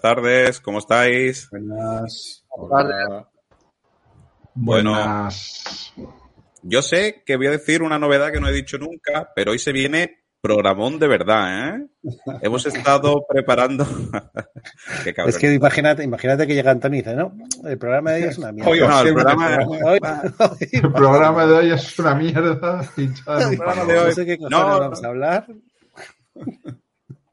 Buenas tardes, ¿cómo estáis? Buenas. Hola. Bueno. Buenas. Yo sé que voy a decir una novedad que no he dicho nunca, pero hoy se viene programón de verdad, ¿eh? Hemos estado preparando. Qué. Es que imagínate, imagínate que llega Antonio y dice, no, el programa de hoy es una mierda. Oye, No, el programa- el programa- Hoy- el programa de hoy es una mierda. un programa de hoy- no sé qué cojones No, vamos a hablar.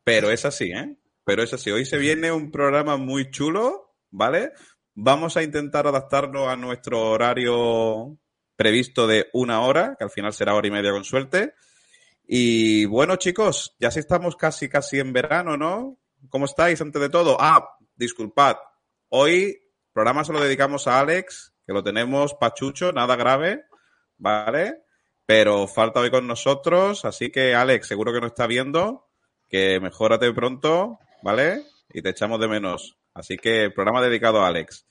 Pero es así, ¿eh? Pero es así. Hoy se viene un programa muy chulo, ¿vale? Vamos a intentar adaptarnos a nuestro horario previsto de una hora, que al final será hora y media con suerte. Y bueno, chicos, ya sí estamos casi, casi en verano, ¿no? ¿Cómo estáis antes de todo? Ah, disculpad. Hoy programa se lo dedicamos a Alex, que lo tenemos pachucho, nada grave, ¿vale? Pero falta hoy con nosotros, así que Alex, seguro que nos está viendo, que mejórate pronto, ¿vale? Y te echamos de menos. Así que programa dedicado a Alex.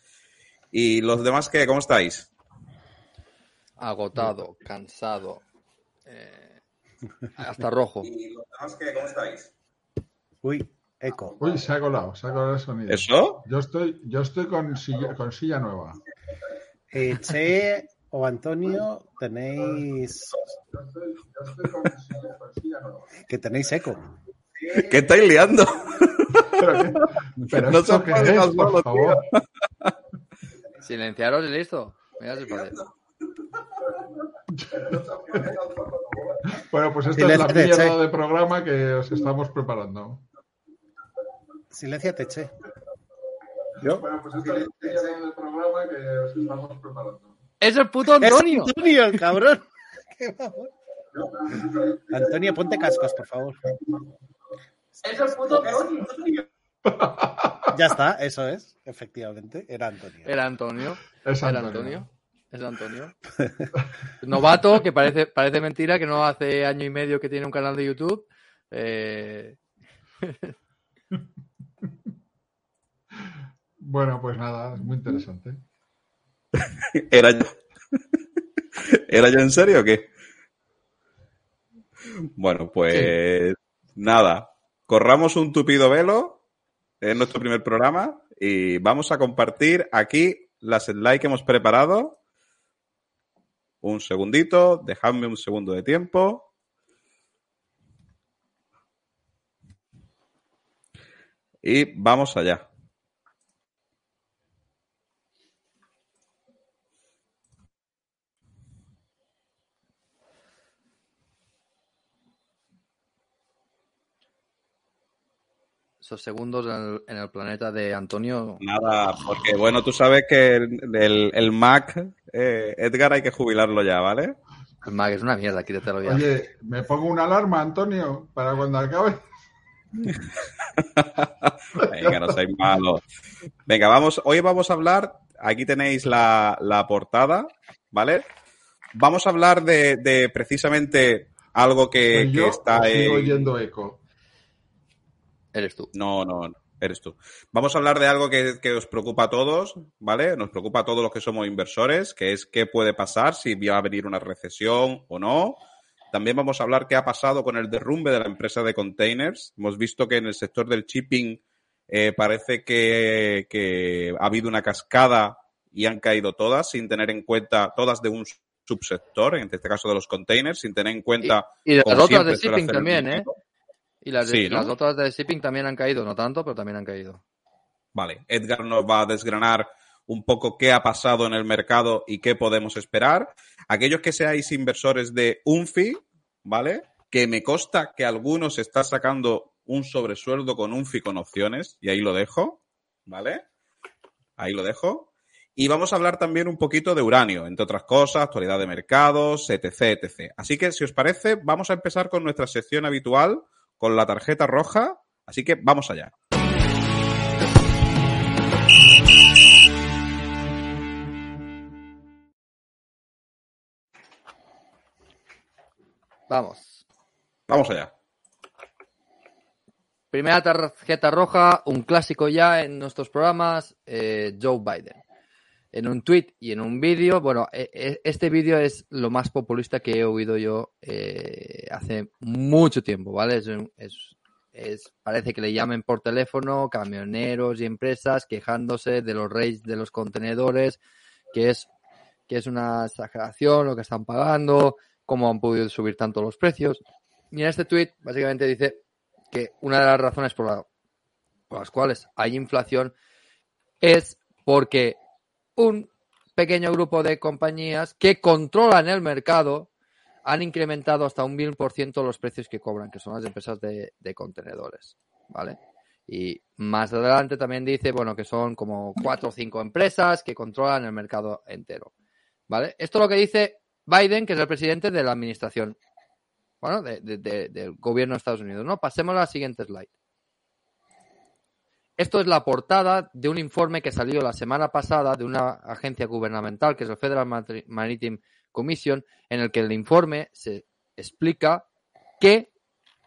¿Y los demás qué? ¿Cómo estáis? Agotado, cansado. eh, hasta rojo. ¿Y los demás qué? ¿Cómo estáis? Uy, eco. Uy, se ha colado, se ha colado el sonido. ¿Eso? Yo estoy, yo estoy con silla, con silla nueva. Eh, che o Antonio, tenéis Yo estoy, yo estoy con, silla, con silla nueva. que tenéis eco. ¿Qué estáis liando? Pero, pero No se puede es, por favor. Silenciaros y listo. Mira si. Bueno, pues esta es la mierda che. de programa que os estamos preparando. Silénciate, che. Bueno, pues esta es la mierda de programa que os estamos preparando. ¡Es el puto ¡Es Antonio! Antonio, el cabrón! ¡Qué! Antonio, ponte cascos, por favor. ¡Es el puto Antonio! Ya está, eso es, efectivamente, era Antonio. Era Antonio. Es Era Antonio. Antonio. Es Antonio. Novato, que parece, parece mentira, que no hace año y medio que tiene un canal de YouTube. Eh, Bueno, pues nada, es muy interesante. ¿Era yo? ¿Era yo en serio o qué? Bueno, pues nada. Corramos un tupido velo. Es nuestro primer programa. Y vamos a compartir aquí las slides que hemos preparado. Un segundito. Dejadme un segundo de tiempo. Y vamos allá. Segundos en el, en el planeta de Antonio. Nada, porque bueno, tú sabes que el, el- el Mac, eh, Edgar, hay que jubilarlo ya, ¿vale? El Mac es una mierda, quítatelo ya. Oye, me pongo una alarma, Antonio, para cuando acabe. Venga, no seáis malos. Venga, vamos, hoy vamos a hablar, aquí tenéis la, la portada, ¿vale? Vamos a hablar de, de precisamente algo que, que yo, está sigo en... oyendo eco. Eres tú. No, no, no, eres tú. Vamos a hablar de algo que, que os preocupa a todos, ¿vale? Nos preocupa a todos los que somos inversores, que es qué puede pasar, si va a venir una recesión o no. También vamos a hablar qué ha pasado con el derrumbe de la empresa de containers. Hemos visto que en el sector del shipping eh, parece que, que ha habido una cascada y han caído todas sin tener en cuenta, todas de un subsector, en este caso de los containers, sin tener en cuenta... Y de como las otras de shipping también, ¿eh? Y las, Sí, ¿no? las otras de shipping también han caído, no tanto, pero también han caído. Vale, Edgar nos va a desgranar un poco qué ha pasado en el mercado y qué podemos esperar. Aquellos que seáis inversores de UNFI, ¿vale? Que me consta que algunos está sacando un sobresueldo con UNFI con opciones, y ahí lo dejo, ¿vale? Ahí lo dejo. Y vamos a hablar también un poquito de uranio, entre otras cosas, actualidad de mercados, etc, etc. Así que, si os parece, vamos a empezar con nuestra sección habitual, con la tarjeta roja. Así que vamos allá. Vamos. Vamos allá. Primera tarjeta roja, un clásico ya en nuestros programas, eh, Joe Biden. En un tweet y en un vídeo, bueno, e- e- este vídeo es lo más populista que he oído yo eh, hace mucho tiempo, ¿vale? Es, parece que le llamen por teléfono camioneros y empresas quejándose de los rates de los contenedores, que es, que es una exageración lo que están pagando, cómo han podido subir tanto los precios. Y en este tweet básicamente dice que una de las razones por, la- por las cuales hay inflación es porque un pequeño grupo de compañías que controlan el mercado han incrementado hasta un mil por ciento los precios que cobran, que son las empresas de, contenedores, ¿vale? Y más adelante también dice, bueno, que son como cuatro o cinco empresas que controlan el mercado entero, ¿vale? Esto es lo que dice Biden, que es el presidente de la administración bueno, de- del gobierno de Estados Unidos. ¿no? Pasemos a la siguiente slide. Esto es la portada de un informe que salió la semana pasada de una agencia gubernamental, que es el Federal Maritime Commission, en el que el informe se explica que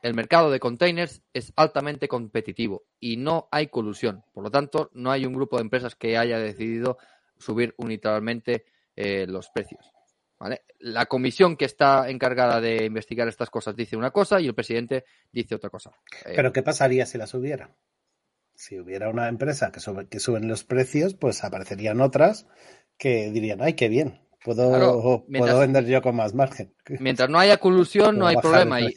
el mercado de containers es altamente competitivo y no hay colusión. Por lo tanto, no hay un grupo de empresas que haya decidido subir unilateralmente eh, los precios. ¿vale? La comisión que está encargada de investigar estas cosas dice una cosa y el presidente dice otra cosa. Eh, Pero ¿qué pasaría si las hubiera? Si hubiera una empresa que, sube, que suben los precios, pues aparecerían otras que dirían, ay, qué bien, puedo, Claro, mientras- puedo vender yo con más margen. mientras no haya colusión, no hay problema. Y.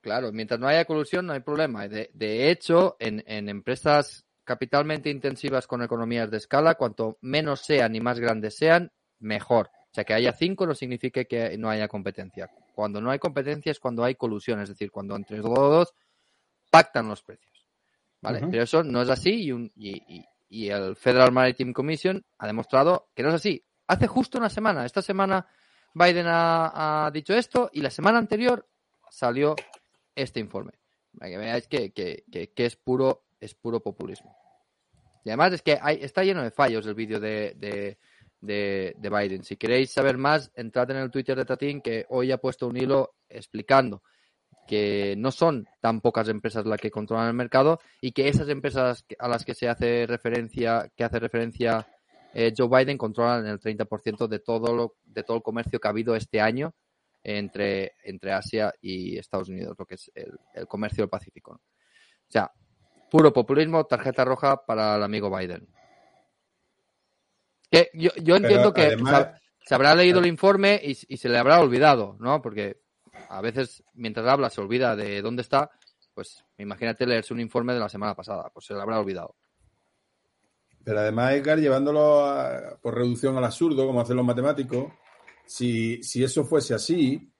Claro, mientras no haya colusión no hay problema. De, de hecho, en, en empresas capitalmente intensivas con economías de escala, cuanto menos sean y más grandes sean, mejor. O sea, que haya cinco no significa que no haya competencia. Cuando no hay competencia es cuando hay colusión, es decir, cuando entre dos pactan los precios. ¿Vale? Pero eso no es así y, un- y, y- y el Federal Maritime Commission ha demostrado que no es así. Hace justo una semana, esta semana Biden ha, ha dicho esto y la semana anterior salió este informe. Para que veáis que, que- que- que es puro es puro populismo. Y además es que hay, está lleno de fallos el vídeo de, de, de- de Biden. Si queréis saber más, entrad en el Twitter de Tatín, que hoy ha puesto un hilo explicando que no son tan pocas empresas las que controlan el mercado y que esas empresas a las que se hace referencia, que hace referencia eh, Joe Biden controlan el 30% de todo lo, de todo el comercio que ha habido este año entre, entre Asia y Estados Unidos, lo que es el, el comercio del Pacífico. O sea, puro populismo, tarjeta roja para el amigo Biden. Que yo, yo entiendo que además- se, se habrá leído el informe y, y se le habrá olvidado, ¿no? Porque a veces mientras habla se olvida de dónde está, pues imagínate leerse un informe de la semana pasada, pues se le habrá olvidado. Pero además, Edgar, llevándolo a- por reducción al absurdo, como hacen los matemáticos, si, si eso fuese así,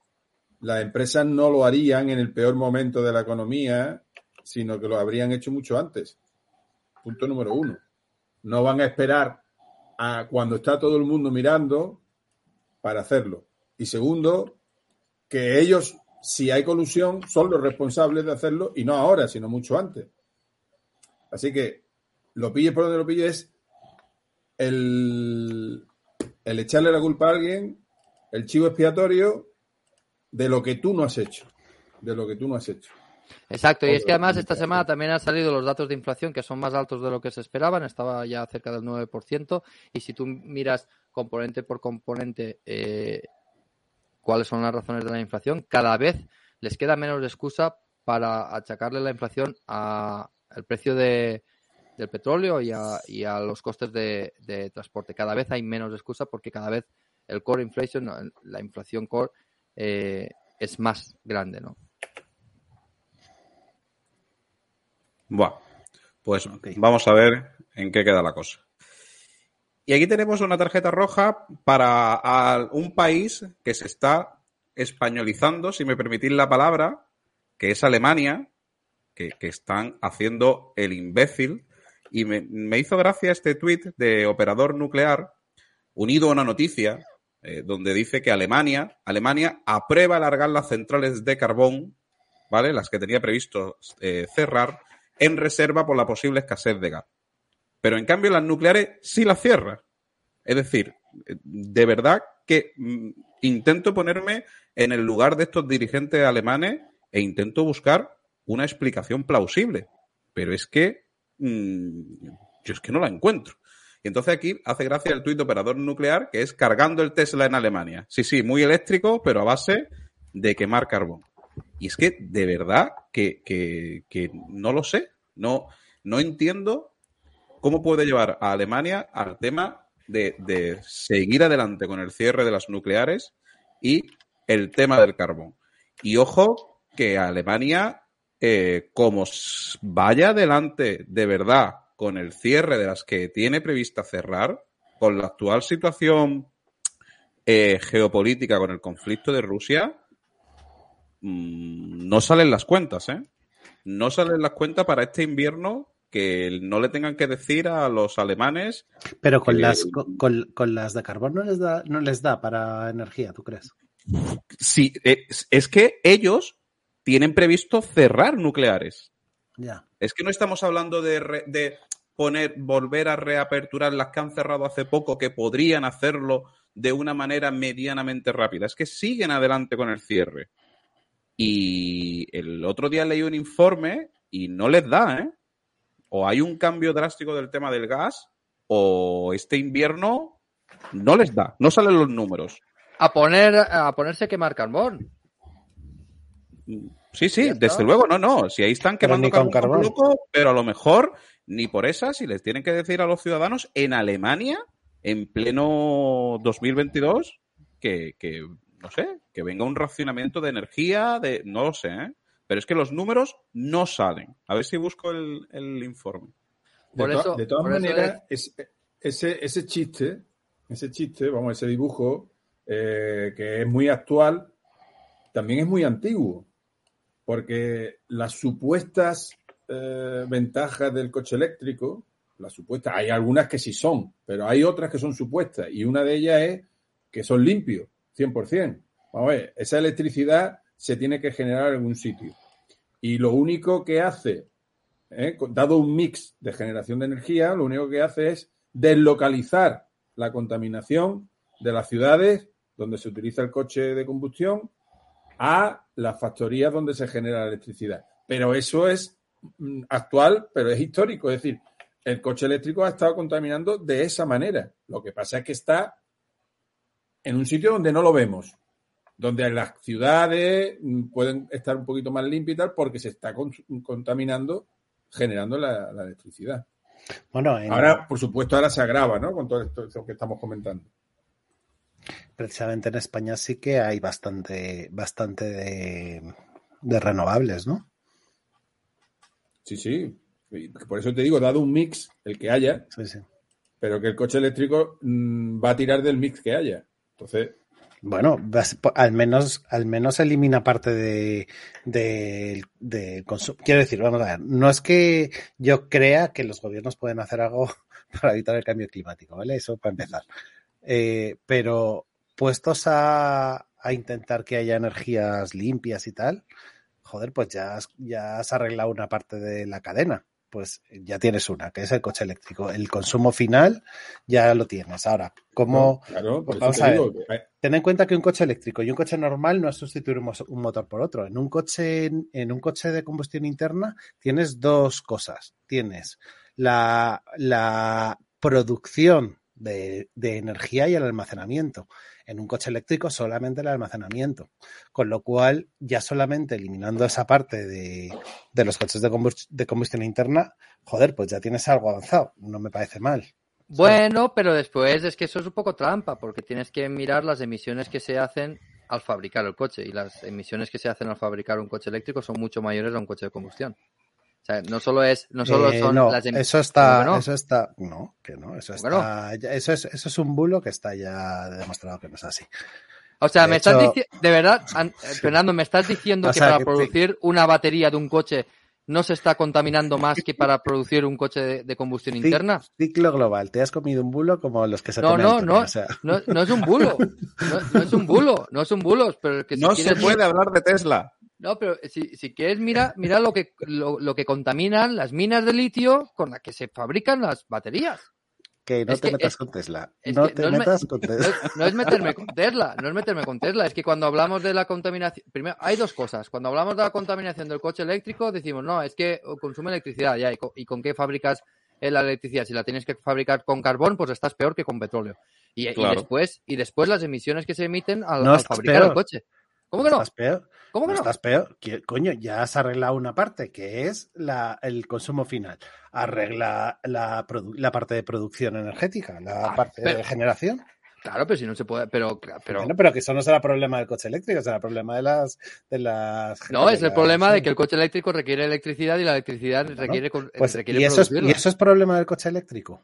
las empresas no lo harían en el peor momento de la economía sino que lo habrían hecho mucho antes. Punto número uno. No van a esperar a cuando está todo el mundo mirando para hacerlo. Y segundo, que ellos, si hay colusión, son los responsables de hacerlo y no ahora, sino mucho antes. Así que lo pille por donde lo pille es el, el echarle la culpa a alguien, el chivo expiatorio de lo que tú no has hecho. De lo que tú no has hecho. Exacto, y es que además esta semana también han salido los datos de inflación que son más altos de lo que se esperaban, estaba ya cerca del 9%, y si tú miras componente por componente eh, cuáles son las razones de la inflación, cada vez les queda menos excusa para achacarle la inflación al precio de, del petróleo y a, y a los costes de, de transporte. Cada vez hay menos excusa porque cada vez el core inflation, la inflación core, eh, es más grande, ¿no? Buah. Pues vamos a ver en qué queda la cosa. Y aquí tenemos una tarjeta roja para un país que se está españolizando, si me permitís la palabra, que es Alemania, que, están haciendo el imbécil. Y me, me hizo gracia este tuit de operador nuclear, unido a una noticia, eh, donde dice que Alemania, Alemania aprueba alargar las centrales de carbón, ¿vale? Las que tenía previsto eh, cerrar, en reserva por la posible escasez de gas. Pero en cambio las nucleares sí las cierra. Es decir, de verdad que mm, intento ponerme en el lugar de estos dirigentes alemanes e intento buscar una explicación plausible. Pero es que mm, yo es que no la encuentro. Y entonces aquí hace gracia el tuit operador nuclear que es cargando el Tesla en Alemania. Sí, sí, muy eléctrico, pero a base de quemar carbón. Y es que de verdad que, que- que no lo sé. No, no entiendo cómo puede llevar a Alemania al tema de, seguir adelante con el cierre de las nucleares y el tema del carbón. Y ojo que Alemania, eh, como vaya adelante de verdad con el cierre de las que tiene prevista cerrar, con la actual situación eh, geopolítica, con el conflicto de Rusia, mm, no salen las cuentas, ¿eh? No salen las cuentas para este invierno que no le tengan que decir a los alemanes Pero con que- las con, con- las de carbón no les da no les da para energía, ¿tú crees? Sí, es, es que ellos tienen previsto cerrar nucleares. Ya. Es que no estamos hablando de, re- de poner, volver a reaperturar las que han cerrado hace poco, que podrían hacerlo de una manera medianamente rápida. Es que siguen adelante con el cierre. Y el otro día leí un informe y no les da, ¿eh? O hay un cambio drástico del tema del gas, o este invierno no les da, no salen los números. A poner, a ponerse a quemar carbón. Sí, sí, desde luego, no, no. Si ahí están Pero quemando carbón como carbón. loco, pero a lo mejor ni por esas, si les tienen que decir a los ciudadanos en Alemania, en pleno 2022, que, que no sé, que venga un racionamiento de energía, de no lo sé, ¿eh? Pero es que los números no salen. A ver si busco el, el informe. De, Por to- eso- de todas maneras, es- ese, ese chiste, ese chiste, vamos, ese dibujo, eh, que es muy actual, también es muy antiguo. Porque las supuestas eh, ventajas del coche eléctrico, las supuestas, hay algunas que sí son, pero hay otras que son supuestas. Y una de ellas es que son limpios, 100%. Vamos a ver, esa electricidad se tiene que generar en algún sitio. Y lo único que hace ¿eh? Dado un mix de generación de energía, lo único que hace es deslocalizar la contaminación de las ciudades donde se utiliza el coche de combustión a las factorías donde se genera la electricidad. Pero eso es mm, actual, pero es histórico. Es decir, el coche eléctrico ha estado contaminando de esa manera. Lo que pasa es que está en un sitio donde no lo vemos, donde las ciudades pueden estar un poquito más limpias y tal, porque se está con- contaminando generando la, la electricidad. Bueno, en- Ahora, por supuesto, ahora se agrava, ¿no? Con todo esto, esto que estamos comentando. precisamente en España sí que hay bastante, bastante de, de renovables, ¿no? Sí, sí. Por eso te digo, dado un mix, el que haya, Sí, sí. pero que el coche eléctrico mm, va a tirar del mix que haya. Entonces, Bueno, al menos, al menos elimina parte de, de, del consumo. Quiero decir, vamos a ver, no es que yo crea que los gobiernos pueden hacer algo para evitar el cambio climático, ¿vale? Eso para empezar. Eh, pero puestos a, a intentar que haya energías limpias y tal, joder, pues ya ya has arreglado una parte de la cadena. Pues ya tienes una, que es el coche eléctrico. El consumo final ya lo tienes. Ahora, ¿cómo, Claro, Pues vamos te a digo, que- Ten en cuenta que un coche eléctrico y un coche normal no es sustituir un motor por otro. En un coche, en un coche de combustión interna tienes dos cosas. Tienes la, la producción de, de energía y el almacenamiento. En un coche eléctrico solamente el almacenamiento. Con lo cual, ya solamente eliminando esa parte de, de los coches de, de combustión interna, joder, pues ya tienes algo avanzado. No me parece mal. Bueno, pero después es que eso es un poco trampa, porque tienes que mirar las emisiones que se hacen al fabricar el coche. Y las emisiones que se hacen al fabricar un coche eléctrico son mucho mayores a un coche de combustión. O sea, no solo es, no solo Eh, son no, las emisiones. eso está, no? eso está, no, que no, eso ¿Cómo que está, ya- eso es, eso es un bulo que está ya demostrado que no es así. O sea, De me estás diciendo, de verdad, An- Fernando, me estás diciendo O que sea, para que- producir una batería de un coche no se está contaminando más que para producir un coche de, de combustión interna. Ciclo global, te has comido un bulo como los que se No, no, no, o sea, no, no es un bulo. No, no es un bulo, no es un bulo, pero que si No se puede hablar de Tesla. No, pero si, si quieres, mira, mira lo que lo, lo que contaminan las minas de litio con las que se fabrican las baterías. que no es te que- metas es- con Tesla, es no te no me- No Tesla. es, no es meterme con Tesla, no es meterme con Tesla, es que cuando hablamos de la contaminación, primero hay dos cosas. Cuando hablamos de la contaminación del coche eléctrico, decimos, no, es que consume electricidad, ya, ¿y con, y con qué fabricas eh, la electricidad? Si la tienes que fabricar con carbón, pues estás peor que con petróleo. Y, después, y después las emisiones que se emiten al, No al estás fabricar el coche. ¿Cómo que no? Estás peor. ¿Cómo que No estás peor. Coño, ya has arreglado una parte, que es la, el consumo final. Arregla la, parte de producción energética, la Ah, parte pero- de generación. Claro, pero si no se puede, pero, pero Bueno, pero que eso no será problema del coche eléctrico, será problema de las... De las no, es el problema de que el coche eléctrico requiere electricidad y la electricidad requiere, Pues, requiere y, eso es, producirla. y eso es problema del coche eléctrico.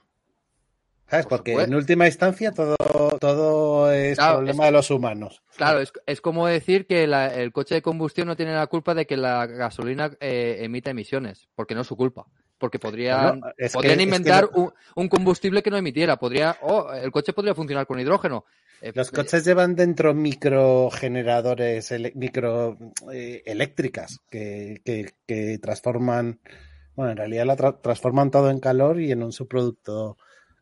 ¿Sabes? Por Porque supuesto. en última instancia todo, todo es Claro, problema es- de los humanos. Claro, es, es como decir que la- el coche de combustión no tiene la culpa de que la gasolina eh, emita emisiones, porque no es su culpa. Porque podrían, que- podrían es que inventar un, un combustible que no emitiera. Podría, oh, el coche podría funcionar con hidrógeno. Eh, Los eh, coches llevan dentro microgeneradores micro eh, eléctricas que, que- que transforman, bueno, en realidad la tra- transforman todo en calor y en un subproducto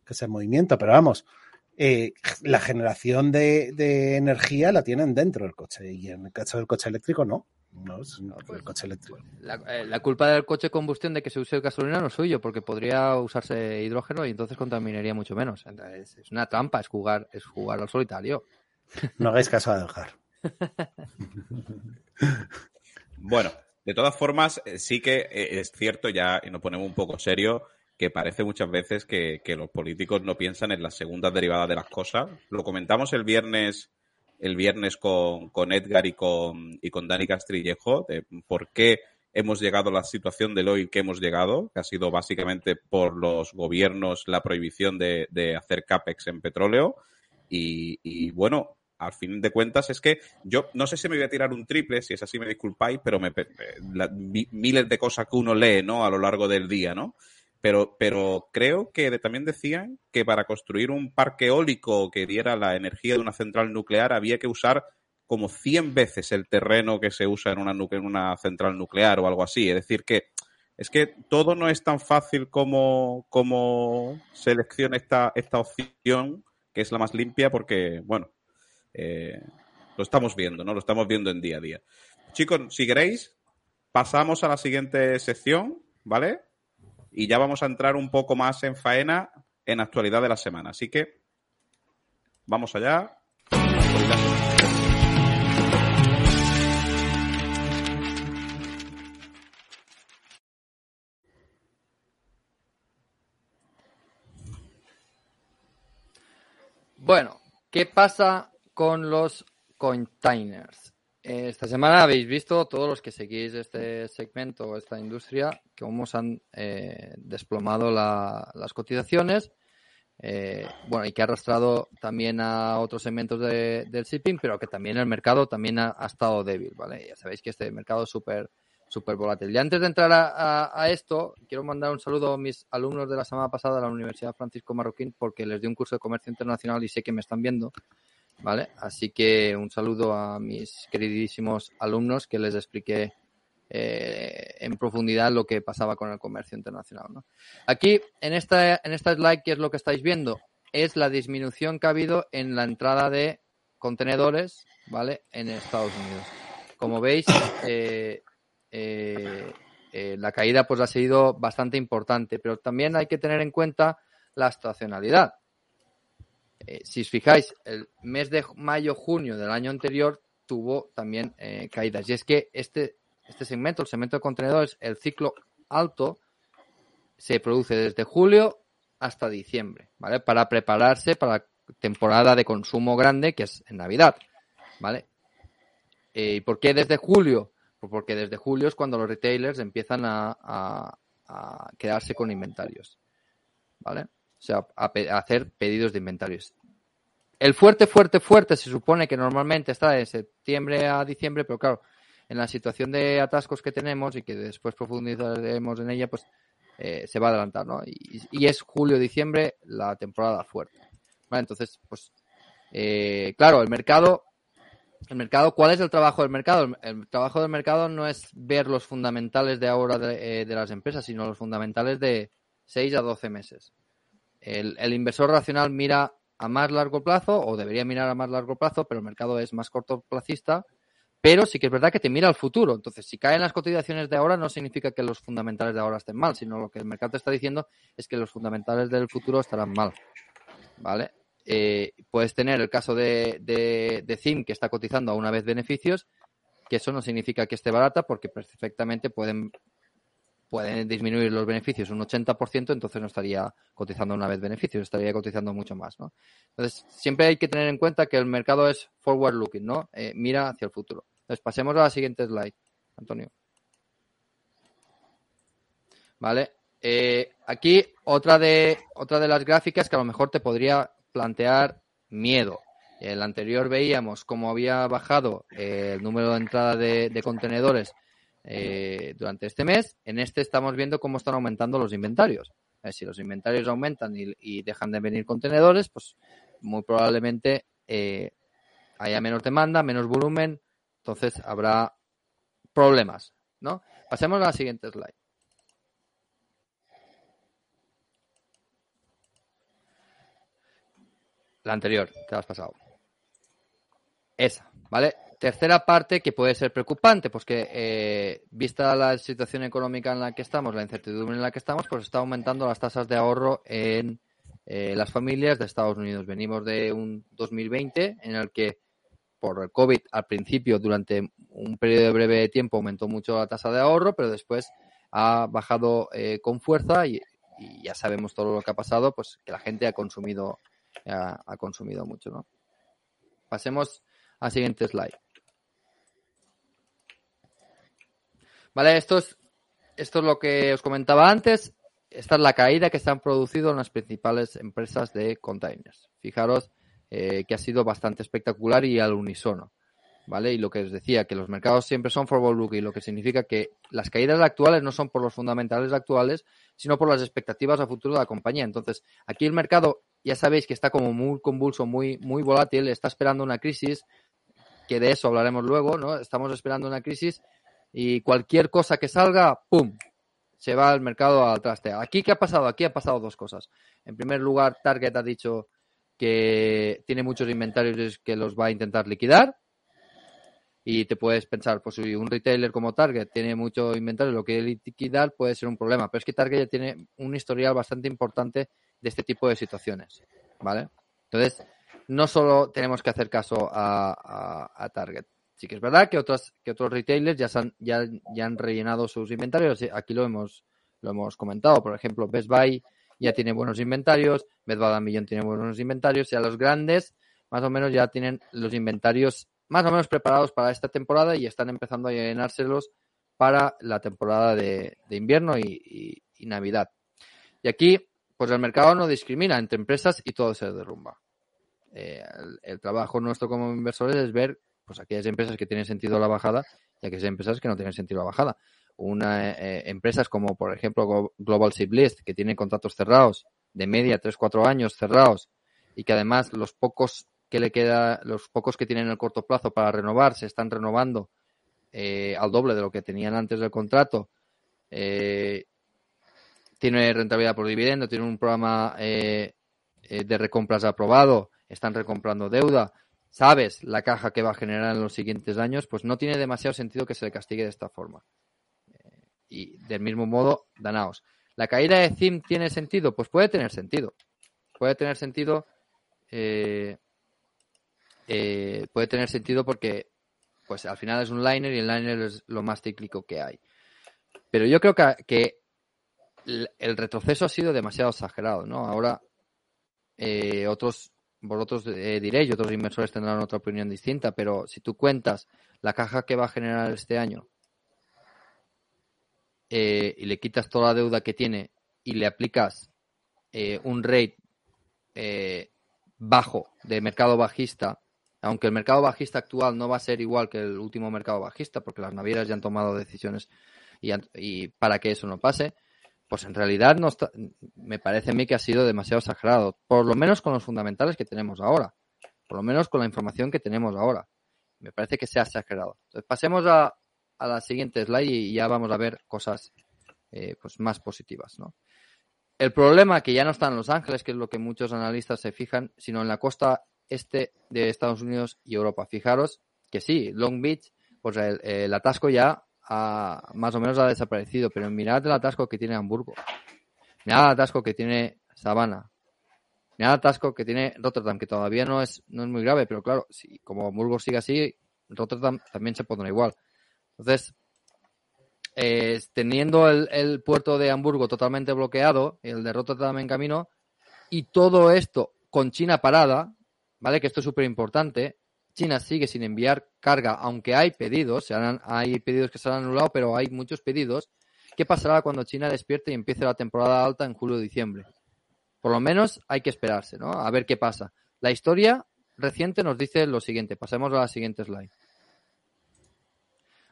que es el movimiento, pero vamos, eh, la generación de, de energía la tienen dentro del coche y en el caso del coche eléctrico no. No, es- no, el coche eléctrico. La, eh, la culpa del coche de combustión de que se use gasolina no es suyo, porque podría usarse hidrógeno y entonces contaminaría mucho menos. Entonces, es una trampa, es jugar, es jugar al solitario. No hagáis caso a Delgar. Bueno, de todas formas, eh, sí que es cierto, ya y nos ponemos un poco serio, que parece muchas veces que, que los políticos no piensan en las segundas derivadas de las cosas. Lo comentamos el viernes, el viernes con, con Edgar y con, y con Dani Castrillejo, de por qué hemos llegado a la situación del hoy que hemos llegado, que ha sido básicamente por los gobiernos la prohibición de, de hacer CAPEX en petróleo. Y, y bueno, al fin de cuentas es que yo no sé si me voy a tirar un triple, si es así me disculpáis, pero me, pe- la- mi- miles de cosas que uno lee, ¿no? A lo largo del día, ¿no? Pero, pero creo que también decían que para construir un parque eólico que diera la energía de una central nuclear había que usar como 100 veces el terreno que se usa en una, en una central nuclear o algo así. Es decir, que es que todo no es tan fácil como, como selecciona esta, esta opción, que es la más limpia, porque, bueno, eh, lo estamos viendo, ¿no? Lo estamos viendo en día a día. Chicos, si queréis, pasamos a la siguiente sección, ¿vale? Y ya vamos a entrar un poco más en faena en actualidad de la semana. Así que vamos allá. Bueno, ¿qué pasa con los containers? Esta semana habéis visto, todos los que seguís este segmento, esta industria, cómo se han eh, desplomado la- las cotizaciones eh, bueno, y que ha arrastrado también a otros segmentos de- del shipping, pero que también el mercado también ha, estado débil, ¿vale? Ya sabéis que este mercado es súper súper volátil. Y antes de entrar a, a- a esto, quiero mandar un saludo a mis alumnos de la semana pasada de la Universidad Francisco Marroquín, porque les di un curso de comercio internacional y sé que me están viendo, ¿vale? Así que un saludo a mis queridísimos alumnos que les expliqué eh, en profundidad lo que pasaba con el comercio internacional. ¿no? Aquí, en esta, en esta slide, ¿qué es lo que estáis viendo? Es la disminución que ha habido en la entrada de contenedores, ¿vale? En Estados Unidos. Como veis, eh, eh, la caída pues ha sido bastante importante, pero también hay que tener en cuenta la estacionalidad. Eh, si os fijáis, el mes de mayo-junio del año anterior tuvo también eh, caídas. Y es que este, este segmento, el segmento de contenedores, el ciclo alto, se produce desde julio hasta diciembre, ¿vale? Para prepararse para la temporada de consumo grande, que es en Navidad, ¿vale? Eh, ¿Y por qué desde julio? Pues porque desde julio es cuando los retailers empiezan a, a- a quedarse con inventarios, ¿vale? O sea, a, pe- a hacer pedidos de inventarios. El fuerte, fuerte, fuerte se supone que normalmente está de septiembre a diciembre, pero claro, en la situación de atascos que tenemos y que después profundizaremos en ella, pues eh, se va a adelantar, ¿no? Y, es julio-diciembre la temporada fuerte. Entonces, pues, eh, claro, el mercado, el mercado, ¿cuál es el trabajo del mercado? El, el trabajo del mercado no es ver los fundamentales de ahora de, eh, de las empresas, sino los fundamentales de 6 a 12 meses. El, el inversor racional mira a más largo plazo, o debería mirar a más largo plazo, pero el mercado es más cortoplacista, pero sí que es verdad que te mira al futuro. Entonces, si caen las cotizaciones de ahora, no significa que los fundamentales de ahora estén mal, sino lo que el mercado está diciendo es que los fundamentales del futuro estarán mal. ¿Vale? Eh, puedes tener el caso de, de, de CIM que está cotizando a una vez beneficios, que eso no significa que esté barata, porque perfectamente pueden, pueden disminuir los beneficios un 80%, entonces no estaría cotizando una vez beneficios, estaría cotizando mucho más, ¿no? Entonces, siempre hay que tener en cuenta que el mercado es forward looking, ¿no? Eh, mira hacia el futuro. Entonces, pasemos a la siguiente slide, Antonio. ¿Vale? Eh, aquí otra de, otra de las gráficas que a lo mejor te podría plantear miedo. El anterior veíamos cómo había bajado eh, el número de entrada de contenedores eh, durante este mes. En este estamos viendo cómo están aumentando los inventarios. Eh, si los inventarios aumentan y, dejan de venir contenedores, pues muy probablemente eh, haya menos demanda, menos volumen, entonces habrá problemas, ¿no? Pasemos a la siguiente slide. La anterior, te has pasado. Esa, ¿vale? Tercera parte que puede ser preocupante, pues que eh, vista la situación económica en la que estamos, la incertidumbre en la que estamos, pues está aumentando las tasas de ahorro en eh, las familias de Estados Unidos. Venimos de un 2020 en el que por el COVID al principio, durante un periodo de breve tiempo, aumentó mucho la tasa de ahorro, pero después ha bajado eh, con fuerza y, ya sabemos todo lo que ha pasado, pues que la gente ha consumido, ha consumido mucho, ¿no? Pasemos al siguiente slide. Vale, esto es, esto es lo que os comentaba antes. Esta es la caída que se han producido en las principales empresas de containers. Fijaros eh, que ha sido bastante espectacular y al unísono. ¿Vale? Y lo que os decía, que los mercados siempre son forward looking, lo que significa que las caídas actuales no son por los fundamentales actuales, sino por las expectativas a futuro de la compañía. Entonces, aquí el mercado, ya sabéis que está como muy convulso, muy, muy volátil, está esperando una crisis, que de eso hablaremos luego, ¿no? Estamos esperando una crisis y cualquier cosa que salga, ¡pum! Se va el mercado al traste. Aquí, ¿qué ha pasado? Aquí ha pasado dos cosas. En primer lugar, Target ha dicho que tiene muchos inventarios que los va a intentar liquidar. Y te puedes pensar, pues si un retailer como Target tiene mucho inventario, lo que liquidar puede ser un problema. Pero es que Target ya tiene un historial bastante importante de este tipo de situaciones. ¿Vale? Entonces, no solo tenemos que hacer caso a Target. Sí que es verdad que otras, que otros retailers ya, han, ya, ya han rellenado sus inventarios. Aquí lo hemos, lo hemos comentado. Por ejemplo, Best Buy ya tiene buenos inventarios, Bed Bath Beyond tiene buenos inventarios, y a los grandes más o menos ya tienen los inventarios más o menos preparados para esta temporada y están empezando a llenárselos para la temporada de, de invierno y, y, Navidad. Y aquí pues el mercado no discrimina entre empresas y todo se derrumba. Eh, el trabajo nuestro como inversores es ver pues aquellas empresas que tienen sentido la bajada y aquellas empresas que no tienen sentido la bajada. Una, eh, empresas como, por ejemplo, Global Ship List, que tienen contratos cerrados, de media 3-4 años cerrados, y que además los pocos que le queda, los pocos que tienen el corto plazo para renovar, se están renovando eh, al doble de lo que tenían antes del contrato. Eh, tiene rentabilidad por dividendo, tiene un programa eh, eh, de recompras aprobado, están recomprando deuda, sabes la caja que va a generar en los siguientes años, pues no tiene demasiado sentido que se le castigue de esta forma. Eh, y del mismo modo, Danaos. ¿La caída de ZIM tiene sentido? Pues puede tener sentido. Puede tener sentido. eh, eh, puede tener sentido porque pues al final es un liner y el liner es lo más cíclico que hay. Pero yo creo que, el retroceso ha sido demasiado exagerado, ¿no? Ahora eh, otros vosotros eh, diréis otros inversores tendrán otra opinión distinta, pero si tú cuentas la caja que va a generar este año eh, y le quitas toda la deuda que tiene y le aplicas eh, un rate eh, bajo de mercado bajista, aunque el mercado bajista actual no va a ser igual que el último mercado bajista, porque las navieras ya han tomado decisiones y, y para que eso no pase, pues en realidad no me parece a mí que ha sido demasiado exagerado, por lo menos con los fundamentales que tenemos ahora, por lo menos con la información que tenemos ahora. Me parece que se ha exagerado. Entonces pasemos a, a la siguiente slide y ya vamos a ver cosas eh, pues más positivas, ¿no? El problema que ya no está en Los Ángeles, que es lo que muchos analistas se fijan, sino en la costa este de Estados Unidos y Europa. Fijaros que sí, Long Beach, pues el atasco ya más o menos ha desaparecido, pero mirad el atasco que tiene Hamburgo. Mirad el atasco que tiene Savannah. Mirad el atasco que tiene Rotterdam, que todavía no es, no es muy grave, pero claro, si como Hamburgo sigue así, Rotterdam también se pondrá igual. Entonces, eh, teniendo el, el puerto de Hamburgo totalmente bloqueado, el de Rotterdam en camino, y todo esto con China parada, ¿vale? Que esto es súper importante. China sigue sin enviar carga, aunque hay pedidos, se hay pedidos que se han anulado, pero hay muchos pedidos. ¿Qué pasará cuando China despierte y empiece la temporada alta en julio o diciembre? Por lo menos hay que esperarse, ¿no? A ver qué pasa. La historia reciente nos dice lo siguiente. Pasemos a la siguiente slide.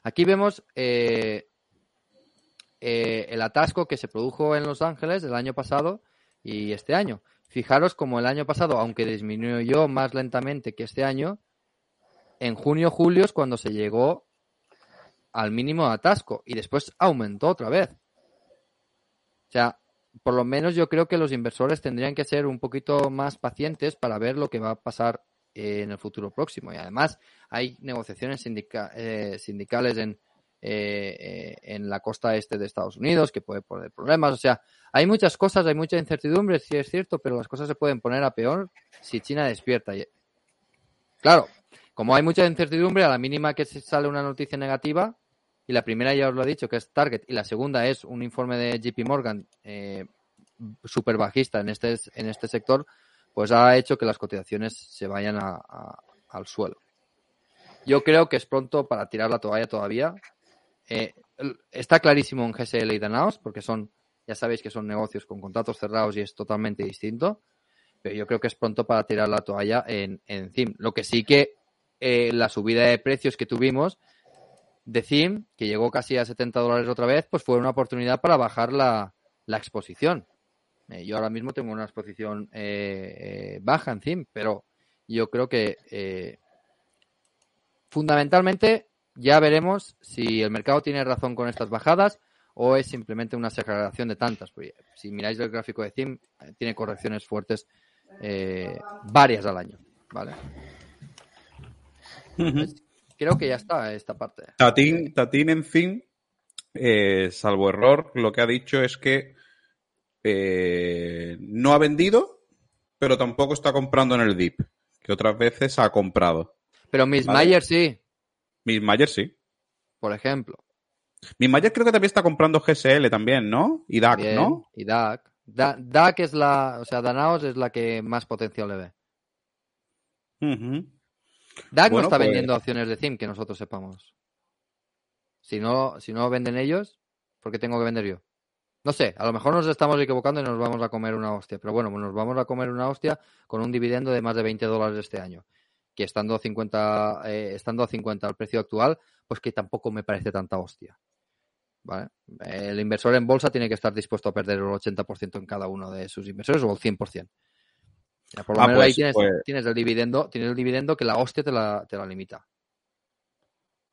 Aquí vemos eh, eh, el atasco que se produjo en Los Ángeles el año pasado y este año. Fijaros como el año pasado, aunque disminuyó más lentamente que este año, en junio-julio es cuando se llegó al mínimo de atasco y después aumentó otra vez. O sea, por lo menos yo creo que los inversores tendrían que ser un poquito más pacientes para ver lo que va a pasar eh, en el futuro próximo. Y además hay negociaciones eh, sindicales en, eh, en la costa este de Estados Unidos que puede poner problemas. O sea, hay muchas cosas, hay mucha incertidumbre, sí es cierto, pero las cosas se pueden poner a peor si China despierta. Claro, como hay mucha incertidumbre, a la mínima que sale una noticia negativa, y la primera ya os lo he dicho, que es Target, y la segunda es un informe de JP Morgan eh, súper bajista en este, en este sector, pues ha hecho que las cotizaciones se vayan a- a- al suelo. Yo creo que es pronto para tirar la toalla todavía. Eh, está clarísimo en GSL y Danaos, porque son, ya sabéis que son negocios con contratos cerrados y es totalmente distinto. Pero yo creo que es pronto para tirar la toalla en, en CIM. Lo que sí que eh, la subida de precios que tuvimos de CIM, que llegó casi a 70 dólares otra vez, pues fue una oportunidad para bajar la, la exposición. Eh, yo ahora mismo tengo una exposición eh, eh, baja en CIM, pero yo creo que eh, fundamentalmente ya veremos si el mercado tiene razón con estas bajadas o es simplemente una exageración de tantas. Porque si miráis el gráfico de CIM, tiene correcciones fuertes varias al año. ¿vale? Creo que ya está esta parte. Tatín, Tatín en fin, eh, salvo error, lo que ha dicho es que eh, no ha vendido, pero tampoco está comprando en el DIP, que otras veces ha comprado. Pero Miss Vale. Mayer sí, Miss Mayer sí. por ejemplo. Miss Mayer creo que también está comprando GSL también, ¿no? Y DAC, Bien, ¿no? Y DAC. Da- DAC es la, o sea, Danaos es la que más potencial le ve. DAC Bueno, no está pues- vendiendo acciones de CIM que nosotros sepamos. Si no, si no venden ellos, ¿por qué tengo que vender yo? No sé, a lo mejor nos estamos equivocando y nos vamos a comer una hostia, pero bueno, nos vamos a comer una hostia con un dividendo de más de 20 dólares este año, que estando a 50, eh, estando a 50 al precio actual, pues que tampoco me parece tanta hostia. ¿Vale? El inversor en bolsa tiene que estar dispuesto a perder el 80% en cada uno de sus inversores o el 100%. Ya, por lo Ah, menos ahí pues- tienes, pues- tienes el dividendo, tienes el dividendo que la hostia te la, te la limita.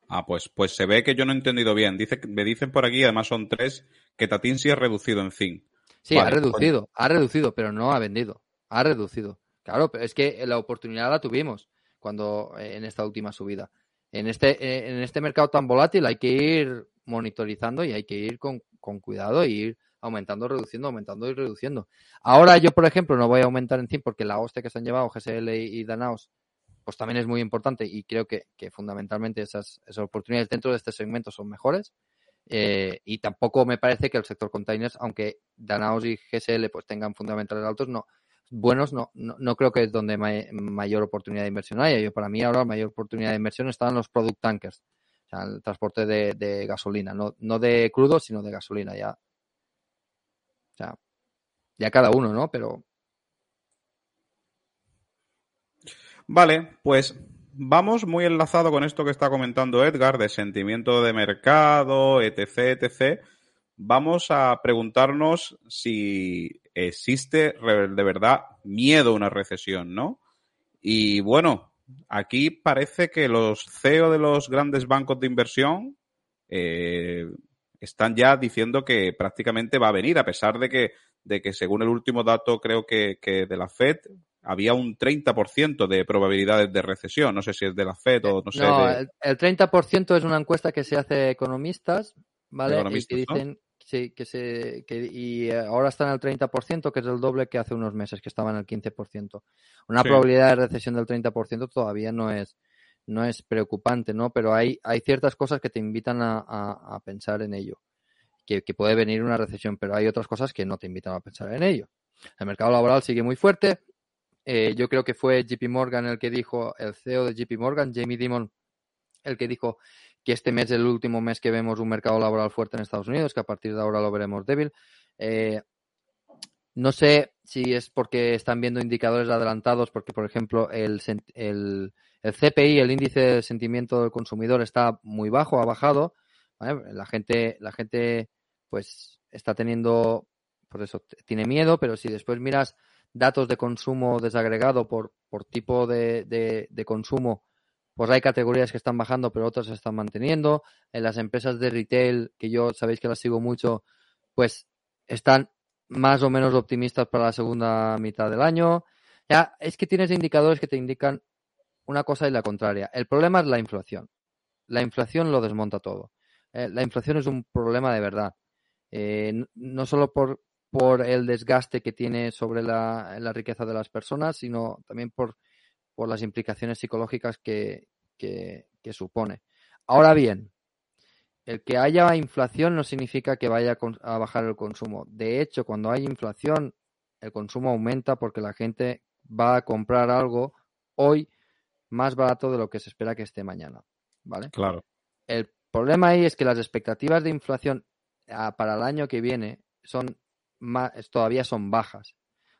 Ah, pues, pues se ve que yo no he entendido bien. Dice, me dicen por aquí, además son tres, que Tatín sí es reducido en zinc. Sí, Vale, ha reducido, ha reducido, pero no ha vendido. Ha reducido. Claro, pero es que la oportunidad la tuvimos cuando eh, en esta última subida. En este, eh, en este mercado tan volátil hay que ir monitorizando y hay que ir con, con cuidado y ir aumentando, reduciendo, aumentando y reduciendo. Ahora yo, por ejemplo, no voy a aumentar en zinc porque la hostia que se han llevado GSL y Danaos pues también es muy importante y creo que, fundamentalmente esas, oportunidades dentro de este segmento son mejores. Eh, y tampoco me parece que el sector containers, aunque Danaos y GSL pues tengan fundamentales altos, no buenos, no, no, no creo que es donde may- mayor oportunidad de inversión haya. Yo, para mí ahora la mayor oportunidad de inversión está en los product tankers, o sea, el transporte de, de gasolina, no, no de crudo, sino de gasolina ya. O sea, ya cada uno, ¿no? Pero Vale, pues vamos muy enlazado con esto que está comentando Edgar de sentimiento de mercado, etc, etc. Vamos a preguntarnos si existe de verdad miedo a una recesión, ¿no? Y bueno, aquí parece que los CEO de los grandes bancos de inversión eh, están ya diciendo que prácticamente va a venir, a pesar de que, de que según el último dato, creo que, que de la Fed, había un 30% de probabilidades de recesión. No sé si es de la Fed o no sé. no, de- el, el 30% es una encuesta que se hace economistas, ¿vale? Economistas, y que ¿no? dicen sí, que se que, y eh, ahora están al 30%, que es el doble que hace unos meses, que estaban al 15%. Una Sí. probabilidad de recesión del 30% todavía no es no es preocupante, ¿no? Pero hay, hay ciertas cosas que te invitan a, a- pensar en ello. Que, puede venir una recesión, pero hay otras cosas que no te invitan a pensar en ello. El mercado laboral sigue muy fuerte. Eh, yo creo que fue JP Morgan el que dijo, el CEO de JP Morgan, Jamie Dimon, el que dijo que este mes es el último mes que vemos un mercado laboral fuerte en Estados Unidos, que a partir de ahora lo veremos débil. Eh, no sé si es porque están viendo indicadores adelantados, porque, por ejemplo, el, el, el CPI, el índice de sentimiento del consumidor, está muy bajo, ha bajado. La gente, la gente, pues, está teniendo, por eso, tiene miedo, pero si después miras datos de consumo desagregado por, por tipo de, de- de consumo, pues hay categorías que están bajando, pero otras se están manteniendo. En las empresas de retail, que yo sabéis que las sigo mucho, pues están más o menos optimistas para la segunda mitad del año. Ya, es que tienes indicadores que te indican una cosa y la contraria. El problema es la inflación. La inflación lo desmonta todo. Eh, la inflación es un problema de verdad. Eh, no solo por, por el desgaste que tiene sobre la, la riqueza de las personas, sino también por, por las implicaciones psicológicas que, que, que supone. Ahora bien, el que haya inflación no significa que vaya a bajar el consumo. De hecho, cuando hay inflación, el consumo aumenta porque la gente va a comprar algo hoy más barato de lo que se espera que esté mañana. ¿Vale? Claro. El problema ahí es que las expectativas de inflación para el año que viene son más, todavía son bajas.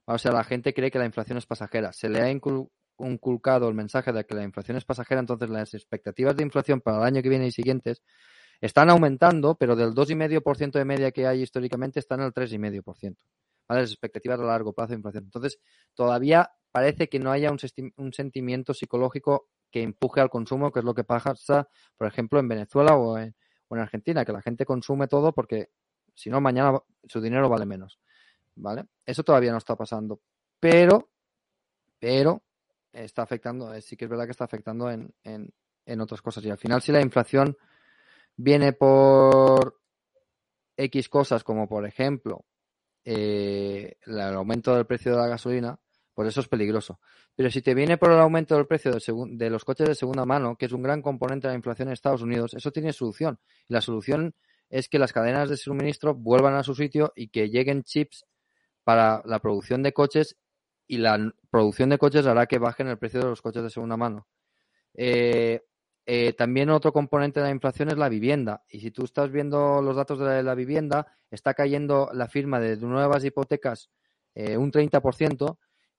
O sea, la gente cree que la inflación es pasajera. Se le ha incul- inculcado el mensaje de que la inflación es pasajera, entonces las expectativas de inflación para el año que viene y siguientes están aumentando, pero del 2,5% de media que hay históricamente están el 3,5%. ¿vale? Las expectativas a largo plazo de inflación. Entonces, todavía parece que no haya un, un sentimiento psicológico que empuje al consumo, que es lo que pasa, por ejemplo, en Venezuela o en, o en Argentina, que la gente consume todo porque si no, mañana su dinero vale menos. ¿Vale? Eso todavía no está pasando. Pero, pero está afectando, eh, sí que es verdad que está afectando en, en, en otras cosas. Y al final, si la inflación viene por X cosas, como por ejemplo eh, el aumento del precio de la gasolina, pues eso es peligroso. Pero si te viene por el aumento del precio de, de los coches de segunda mano, que es un gran componente de la inflación en Estados Unidos, eso tiene solución. Y la solución es que las cadenas de suministro vuelvan a su sitio y que lleguen chips para la producción de coches y la producción de coches hará que bajen el precio de los coches de segunda mano. Eh, eh, también otro componente de la inflación es la vivienda. Y si tú estás viendo los datos de la, la vivienda, está cayendo la firma de nuevas hipotecas eh, un 30%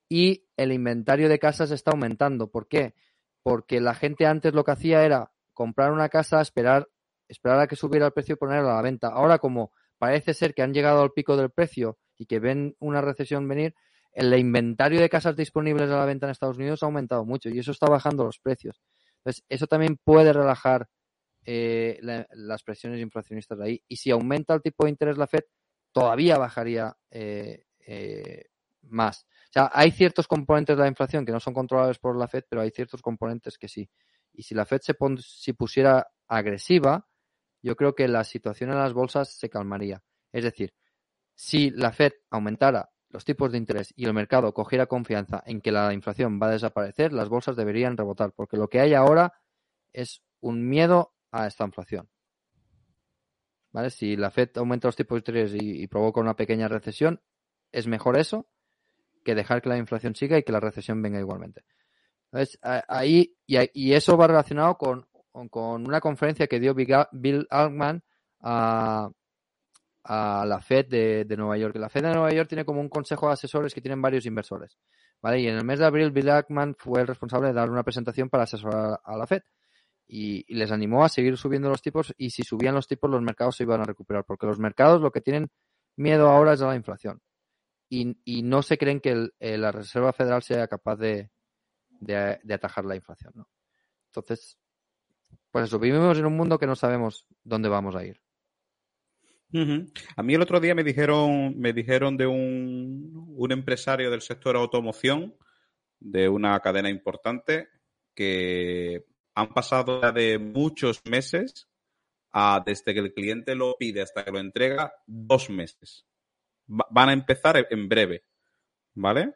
y el inventario de casas está aumentando. ¿Por qué? Porque la gente antes lo que hacía era comprar una casa, esperar, esperar a que subiera el precio y ponerla a la venta. Ahora, como parece ser que han llegado al pico del precio y que ven una recesión venir, el inventario de casas disponibles a la venta en Estados Unidos ha aumentado mucho y eso está bajando los precios. Entonces, eso también puede relajar eh, la- las presiones inflacionistas de ahí. Y si aumenta el tipo de interés la Fed, todavía bajaría eh, eh, más. O sea, hay ciertos componentes de la inflación que no son controlables por la Fed, pero hay ciertos componentes que sí. Y si la Fed se pon- si pusiera agresiva, yo creo que la situación en las bolsas se calmaría. Es decir, si la Fed aumentara los tipos de interés y el mercado cogiera confianza en que la inflación va a desaparecer, las bolsas deberían rebotar, porque lo que hay ahora es un miedo a esta inflación. ¿Vale? Si la Fed aumenta los tipos de interés y, y provoca una pequeña recesión, es mejor eso que dejar que la inflación siga y que la recesión venga igualmente. Entonces, ahí, y, y eso va relacionado con, una conferencia que dio Bill Ackman a, la Fed de, de Nueva York. La Fed de Nueva York tiene como un consejo de asesores que tienen varios inversores. ¿vale? Y en el mes de abril, Bill Ackman fue el responsable de dar una presentación para asesorar a la Fed. Y, y les animó a seguir subiendo los tipos y si subían los tipos los mercados se iban a recuperar. Porque los mercados lo que tienen miedo ahora es a la inflación. Y, y no se creen que el- eh, la Reserva Federal sea capaz de, de, atajar la inflación. ¿no? Entonces, pues eso, vivimos en un mundo que no sabemos dónde vamos a ir. A mí el otro día me dijeron, me dijeron de un, un empresario del sector automoción, de una cadena importante, que han pasado de muchos meses a desde que el cliente lo pide hasta que lo entrega, dos meses. Va- van a empezar en breve, ¿vale?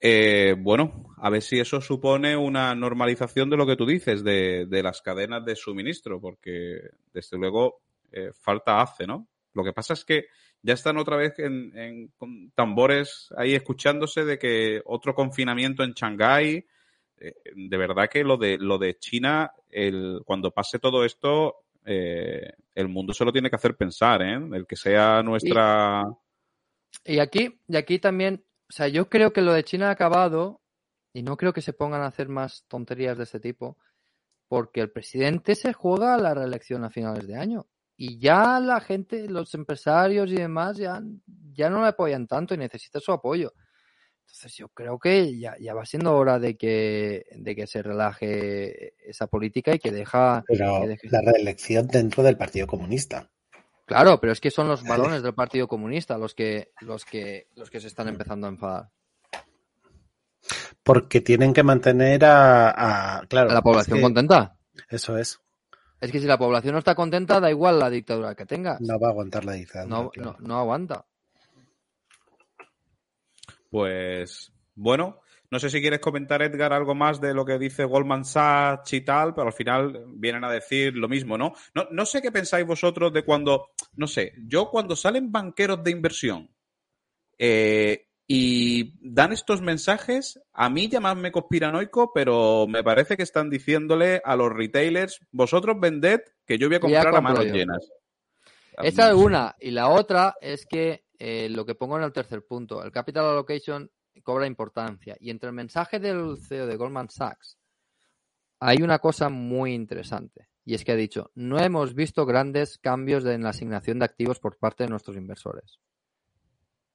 Eh, bueno, a ver si eso supone una normalización de lo que tú dices, de, de las cadenas de suministro, porque desde luego eh, falta hace, ¿no? Lo que pasa es que ya están otra vez en, en- con tambores ahí escuchándose de que otro confinamiento en Shanghái. Eh, de verdad que lo de lo de China, el, cuando pase todo esto, el mundo se lo tiene que hacer pensar, ¿eh? El que sea nuestra. Y aquí, y aquí también, o sea, yo creo que lo de China ha acabado y no creo que se pongan a hacer más tonterías de este tipo, porque el presidente se juega a la reelección a finales de año y ya la gente, los empresarios y demás ya, ya no le apoyan tanto y necesita su apoyo. Entonces yo creo que ya, ya va siendo hora de que, de que se relaje esa política y que deja... Pero que deje- la reelección dentro del Partido Comunista. Claro, pero es que son los balones del Partido Comunista los que, los que, los que se están empezando a enfadar. Porque tienen que mantener a, a- claro, ¿A la población es que contenta? Eso es. Es que si la población no está contenta, da igual la dictadura que tengas. No va a aguantar la dictadura. No, claro. no, no aguanta. Pues bueno, no sé si quieres comentar, Edgar, algo más de lo que dice Goldman Sachs y tal, pero al final vienen a decir lo mismo, ¿no? No, no sé qué pensáis vosotros de cuando, no sé, yo cuando salen banqueros de inversión eh, y dan estos mensajes, a mí llamadme conspiranoico, pero me parece que están diciéndole a los retailers, vosotros vended que yo voy a comprar a manos yo. llenas. Esa es una. Y la otra es que eh, lo que pongo en el tercer punto, el capital allocation cobra importancia. Y entre el mensaje del CEO de Goldman Sachs hay una cosa muy interesante. Y es que ha dicho, no hemos visto grandes cambios en la asignación de activos por parte de nuestros inversores.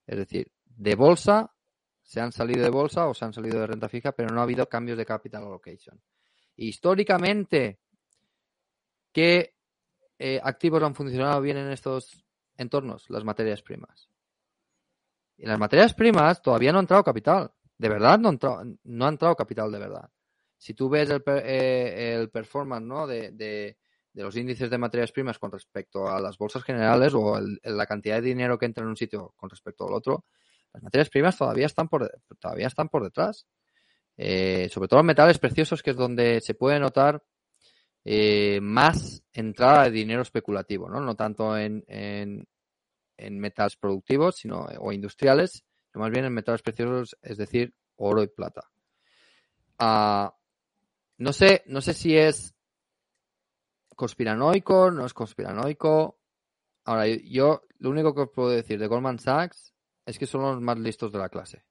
Es decir, de bolsa, se han salido de bolsa o se han salido de renta fija, pero no ha habido cambios de capital allocation. Históricamente, ¿qué eh, activos han funcionado bien en estos entornos? Las materias primas. Y las materias primas todavía no ha entrado capital. De verdad no ha entrado, no ha entrado capital de verdad. Si tú ves el, eh, el performance ¿no? de, de- de los índices de materias primas con respecto a las bolsas generales o la cantidad de dinero que entra en un sitio con respecto al otro, las materias primas todavía están por, todavía están por detrás. Eh, sobre todo los metales preciosos, que es donde se puede notar eh, más entrada de dinero especulativo, ¿no? No tanto en, en, en metales productivos sino, o industriales, más bien en metales preciosos, es decir, oro y plata. Ah, no sé, no sé si es conspiranoico, no es conspiranoico. Ahora, yo lo único que os puedo decir de Goldman Sachs es que son los más listos de la clase.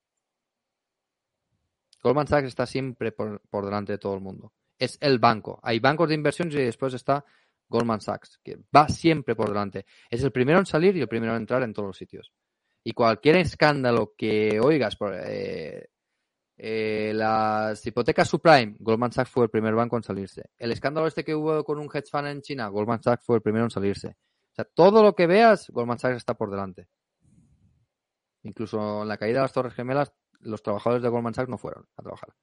Goldman Sachs está siempre por, por delante de todo el mundo. Es el banco. Hay bancos de inversiones y después está Goldman Sachs, que va siempre por delante. Es el primero en salir y el primero en entrar en todos los sitios. Y cualquier escándalo que oigas por eh, eh, las hipotecas subprime, Goldman Sachs fue el primer banco en salirse. El escándalo este que hubo con un hedge fund en China, Goldman Sachs fue el primero en salirse. O sea, todo lo que veas, Goldman Sachs está por delante. Incluso en la caída de las Torres Gemelas, los trabajadores de Goldman Sachs no fueron a trabajar.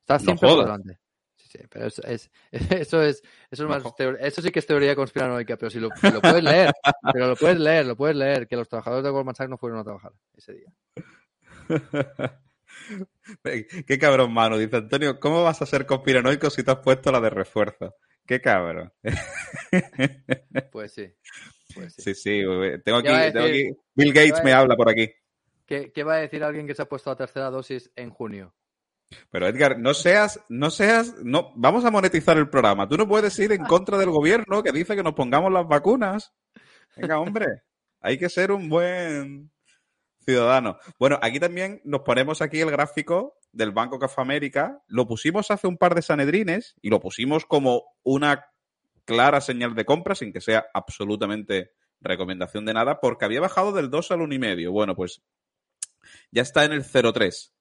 Está No siempre por delante. Sí, sí, pero es, es- eso es, eso es más No. teor- eso sí que es teoría conspiranoica, pero si lo, puedes leer, pero lo puedes leer, lo puedes leer, que los trabajadores de Goldman Sachs no fueron a trabajar ese día. Qué cabrón, mano. Dice Antonio, ¿cómo vas a ser conspiranoico si te has puesto la de refuerzo? Qué cabrón. Pues sí. Pues sí. Sí, sí. Tengo aquí, tengo aquí- Bill Gates me habla por aquí. ¿Qué, qué va a decir alguien que se ha puesto la tercera dosis en junio? Pero Edgar, no seas, no seas, no, vamos a monetizar el programa. Tú no puedes ir en contra del gobierno que dice que nos pongamos las vacunas. Venga, hombre, hay que ser un buen ciudadano. Bueno, aquí también nos ponemos aquí el gráfico del Banco of America. Lo pusimos hace un par de sanedrines y lo pusimos como una clara señal de compra sin que sea absolutamente recomendación de nada porque había bajado del 2 al 1,5. Bueno, pues ya está en el 0,3.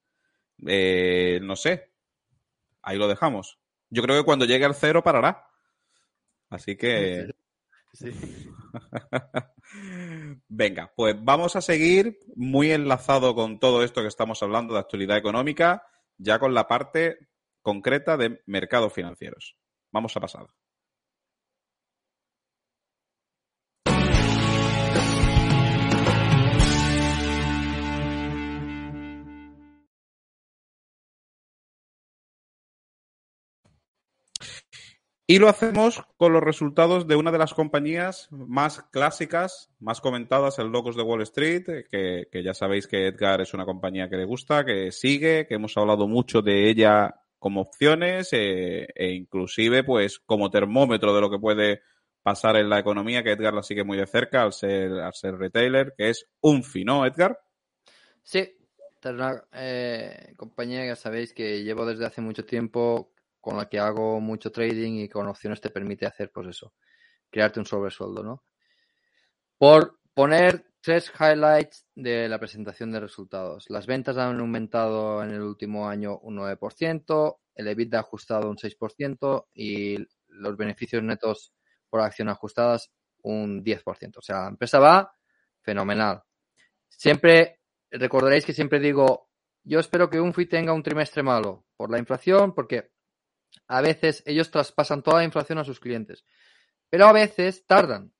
Eh, no sé. Ahí lo dejamos. Yo creo que cuando llegue al cero parará. Así que. Sí. Venga, pues vamos a seguir muy enlazado con todo esto que estamos hablando de actualidad económica, ya con la parte concreta de mercados financieros. Vamos a pasar. Y lo hacemos con los resultados de una de las compañías más clásicas, más comentadas en Locos de Wall Street, que, que ya sabéis que Edgar es una compañía que le gusta, que sigue, que hemos hablado mucho de ella como opciones eh, e inclusive pues como termómetro de lo que puede pasar en la economía, que Edgar la sigue muy de cerca al ser, al ser retailer, que es Unfi, ¿no, Edgar? Sí, una eh, compañía que sabéis que llevo desde hace mucho tiempo, con la que hago mucho trading y con opciones te permite hacer, pues eso, crearte un sobresueldo, ¿no? Por poner tres highlights de la presentación de resultados. Las ventas han aumentado en el último año un 9%, el EBITDA ajustado un 6% y los beneficios netos por acción ajustadas un 10%. O sea, la empresa va fenomenal. Siempre recordaréis que siempre digo, yo espero que Unfi tenga un trimestre malo por la inflación, porque a veces ellos traspasan toda la inflación a sus clientes, pero a veces tardan.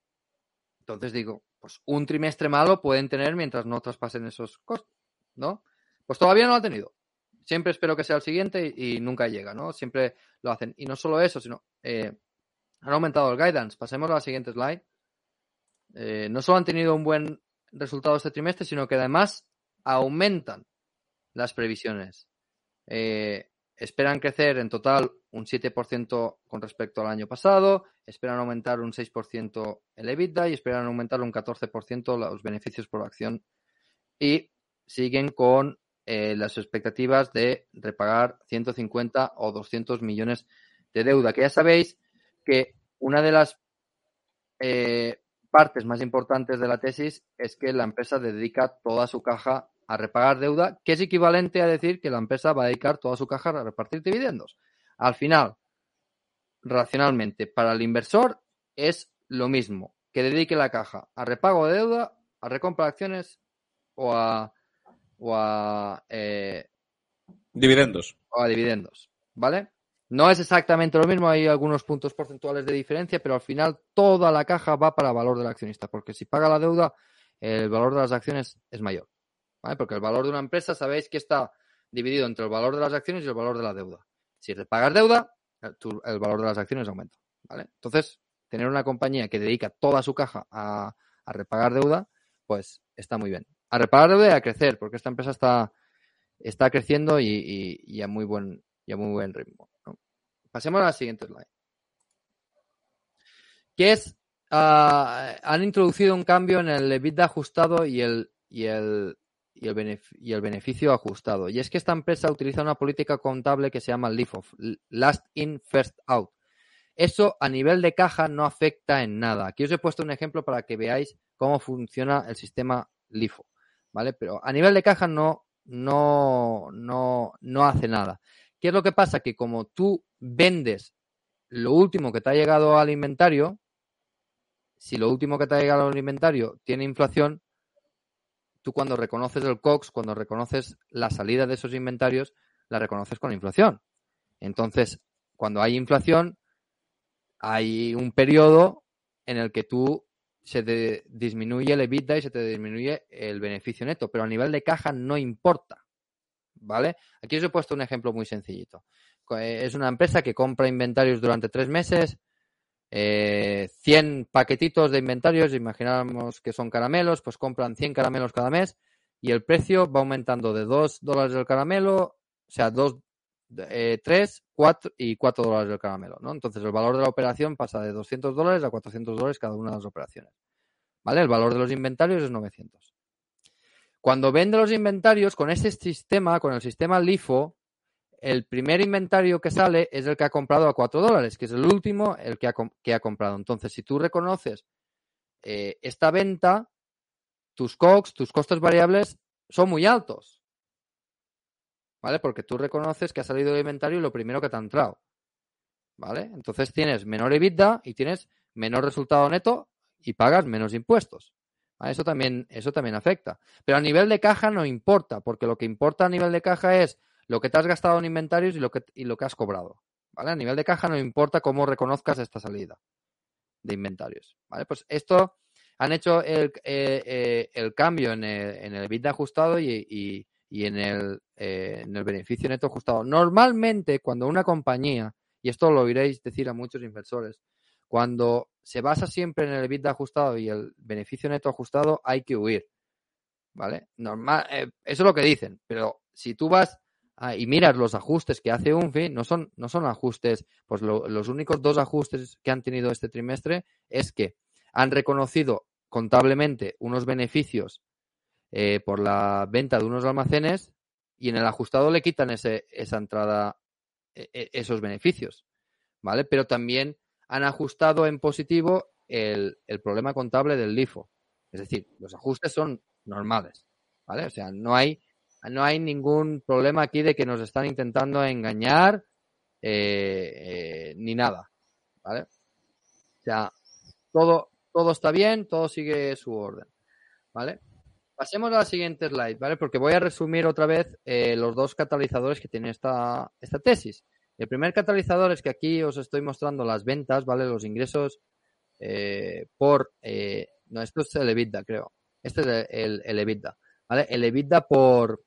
Entonces digo, pues un trimestre malo pueden tener mientras no traspasen esos costos, ¿no? Pues todavía no lo ha tenido. Siempre espero que sea el siguiente y, nunca llega, ¿no? Siempre lo hacen. Y no solo eso, sino eh, han aumentado el guidance. Pasemos a la siguiente slide. Eh, no solo han tenido un buen resultado este trimestre, sino que además aumentan las previsiones. Eh, esperan crecer en total un 7% con respecto al año pasado, esperan aumentar un 6% el EBITDA y esperan aumentar un 14% los beneficios por acción. Y siguen con eh, las expectativas de repagar 150 o 200 millones de deuda, que ya sabéis que una de las eh, partes más importantes de la tesis es que la empresa dedica toda su caja a repagar deuda, que es equivalente a decir que la empresa va a dedicar toda su caja a repartir dividendos. Al final, racionalmente, para el inversor es lo mismo que dedique la caja a repago de deuda, a recompra de acciones o a, o a, eh, Dividendos. o a dividendos, ¿vale? No es exactamente lo mismo, hay algunos puntos porcentuales de diferencia, pero al final toda la caja va para el valor del accionista, porque si paga la deuda, el valor de las acciones es mayor, Porque el valor de una empresa, sabéis que está dividido entre el valor de las acciones y el valor de la deuda. Si repagas deuda, el, valor de las acciones aumenta. Entonces, tener una compañía que dedica toda su caja a, a repagar deuda, pues está muy bien. A repagar deuda y a crecer, porque esta empresa está, está creciendo y, y- a muy buen y muy buen ritmo. Pasemos a la siguiente slide. que es, ah, han introducido un cambio en el EBITDA ajustado y el, y el, y el, beneficio ajustado. Y es que esta empresa utiliza una política contable que se llama LIFO, Last In, First Out. Eso a nivel de caja no afecta en nada. Aquí os he puesto un ejemplo para que veáis cómo funciona el sistema LIFO, ¿vale? Pero a nivel de caja no, no, no, no hace nada. ¿Qué es lo que pasa? Que como tú vendes lo último que te ha llegado al inventario, si lo último que te ha llegado al inventario tiene inflación, tú cuando reconoces el COX, cuando reconoces la salida de esos inventarios, la reconoces con inflación. Entonces, cuando hay inflación, hay un periodo en el que tú se te disminuye el EBITDA y se te disminuye el beneficio neto, pero a nivel de caja no importa. ¿Vale? Aquí os he puesto un ejemplo muy sencillito. Es una empresa que compra inventarios durante tres meses, eh, 100 paquetitos de inventarios, imaginamos que son caramelos, pues compran 100 caramelos cada mes y el precio va aumentando de 2 dólares el caramelo, o sea, 2, eh, 3, 4 y 4 dólares el caramelo, ¿no? Entonces el valor de la operación pasa de 200 dólares a 400 dólares cada una de las operaciones. ¿Vale? El valor de los inventarios es 900. Cuando vende los inventarios con ese sistema, con el sistema LIFO, el primer inventario que sale es el que ha comprado a 4 dólares, que es el último el que ha, que ha comprado. Entonces, si tú reconoces eh, esta venta, tus COGS, tus costes variables, son muy altos. ¿Vale? Porque tú reconoces que ha salido el inventario y lo primero que te ha entrado. ¿Vale? Entonces tienes menor EBITDA y tienes menor resultado neto y pagas menos impuestos. Eso también, eso también afecta. Pero a nivel de caja no importa, porque lo que importa a nivel de caja es lo que te has gastado en inventarios y lo que, y lo que has cobrado. ¿Vale? A nivel de caja no importa cómo reconozcas esta salida de inventarios. ¿Vale? Pues esto han hecho el, eh, eh, el cambio en el, en el ajustado y, y- y en, el, eh, en el beneficio neto ajustado. Normalmente, cuando una compañía, y esto lo oiréis decir a muchos inversores, cuando se basa siempre en el EBITDA ajustado y el beneficio neto ajustado, hay que huir. ¿Vale? Normal, eso es lo que dicen, pero si tú vas ah, y miras los ajustes que hace UNFI, no son, no son ajustes, pues lo- los únicos dos ajustes que han tenido este trimestre es que han reconocido contablemente unos beneficios eh, por la venta de unos almacenes y en el ajustado le quitan ese, esa entrada, e- e- esos beneficios, ¿vale? Pero también han ajustado en positivo el, el problema contable del LIFO. Es decir, los ajustes son normales, ¿vale? O sea, no hay, no hay ningún problema aquí de que nos están intentando engañar eh, eh, ni nada, ¿vale? O sea, todo, todo está bien, todo sigue su orden, ¿vale? Pasemos a la siguiente slide, ¿vale? Porque voy a resumir otra vez eh, los dos catalizadores que tiene esta, esta tesis. El primer catalizador es que aquí os estoy mostrando las ventas, ¿vale? Los ingresos por... no, esto es el EBITDA, creo. Este es el, el- el EBITDA, ¿vale? El EBITDA por,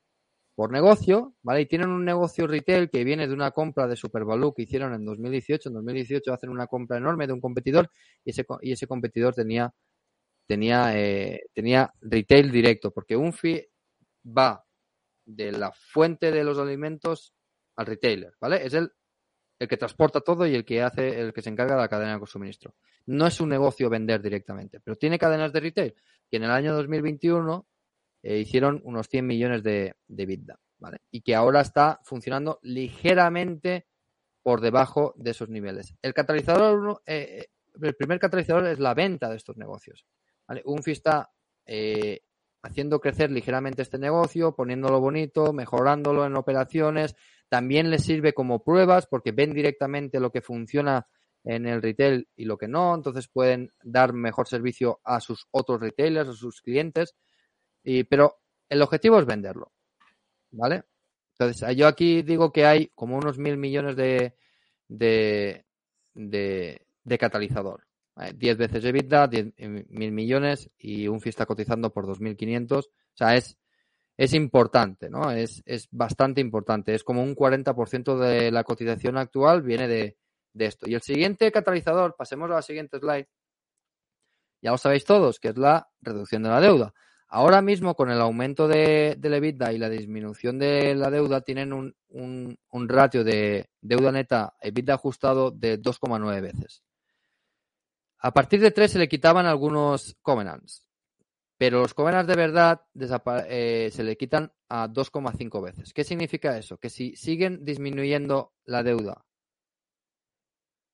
por negocio, ¿vale? Y tienen un negocio retail que viene de una compra de Supervalue que hicieron en 2018. En 2018 hacen una compra enorme de un competidor y ese, y ese competidor tenía tenía, eh, tenía retail directo, porque Unfi va de la fuente de los alimentos al retailer, ¿vale? Es el, el que transporta todo y el que hace, el que se encarga de la cadena de suministro. No es un negocio vender directamente, pero tiene cadenas de retail que en el año 2021 eh, hicieron unos 100 millones de, de EBITDA, ¿vale? Y que ahora está funcionando ligeramente por debajo de esos niveles. El catalizador, eh, el primer catalizador es la venta de estos negocios. ¿vale? Unfi está eh, haciendo crecer ligeramente este negocio, poniéndolo bonito, mejorándolo en operaciones. También les sirve como pruebas porque ven directamente lo que funciona en el retail y lo que no. Entonces pueden dar mejor servicio a sus otros retailers, a sus clientes. Y, pero el objetivo es venderlo. ¿Vale? Entonces, yo aquí digo que hay como unos mil millones de, de, de, de catalizador. ¿vale? 10 veces EBITDA, 10 eh, mil millones y un está cotizando por 2.500. O sea, es, es importante, ¿no? Es, es bastante importante. Es como un 40% de la cotización actual viene de, de esto. Y el siguiente catalizador, pasemos a la siguiente slide, ya lo sabéis todos, que es la reducción de la deuda. Ahora mismo, con el aumento de, del EBITDA y la disminución de la deuda, tienen un, ratio de deuda neta EBITDA ajustado de 2,9 veces. A partir de 3 se le quitaban algunos covenants, pero los covenants de verdad eh, se le quitan a 2,5 veces. ¿Qué significa eso? Que si siguen disminuyendo la deuda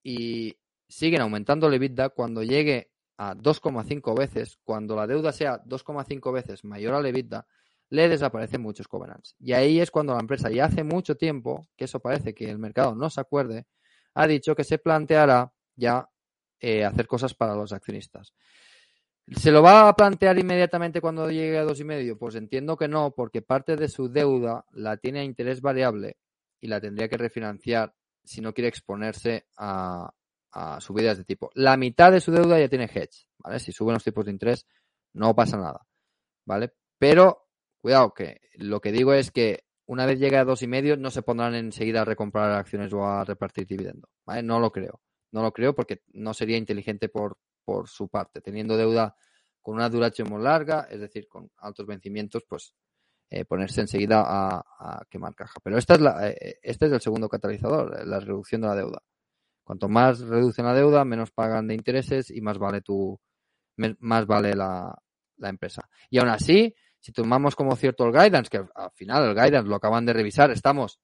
y siguen aumentando el EBITDA, cuando llegue a 2,5 veces, cuando la deuda sea 2,5 veces mayor al EBITDA, le desaparecen muchos covenants. Y ahí es cuando la empresa, ya hace mucho tiempo, que eso parece que el mercado no se acuerde, ha dicho que se planteará ya eh, hacer cosas para los accionistas. ¿Se lo va a plantear inmediatamente cuando llegue a dos y medio? Pues entiendo que no, porque parte de su deuda la tiene a interés variable y la tendría que refinanciar si no quiere exponerse a, a subidas de tipo. La mitad de su deuda ya tiene hedge, ¿vale? Si suben los tipos de interés, no pasa nada, ¿vale? Pero, cuidado, que lo que digo es que una vez llegue a dos y medio, no se pondrán enseguida a recomprar acciones o a repartir dividendo. No lo creo. No lo creo porque no sería inteligente por, por su parte. Teniendo deuda con una duración muy larga, es decir, con altos vencimientos, pues eh, ponerse enseguida a, a quemar caja. Pero esta es la, eh, este es el segundo catalizador, eh, la reducción de la deuda. Cuanto más reducen la deuda, menos pagan de intereses y más vale tu, más vale la, empresa. Y aún así, si tomamos como cierto el guidance, que al- al final el guidance lo acaban de revisar, estamos,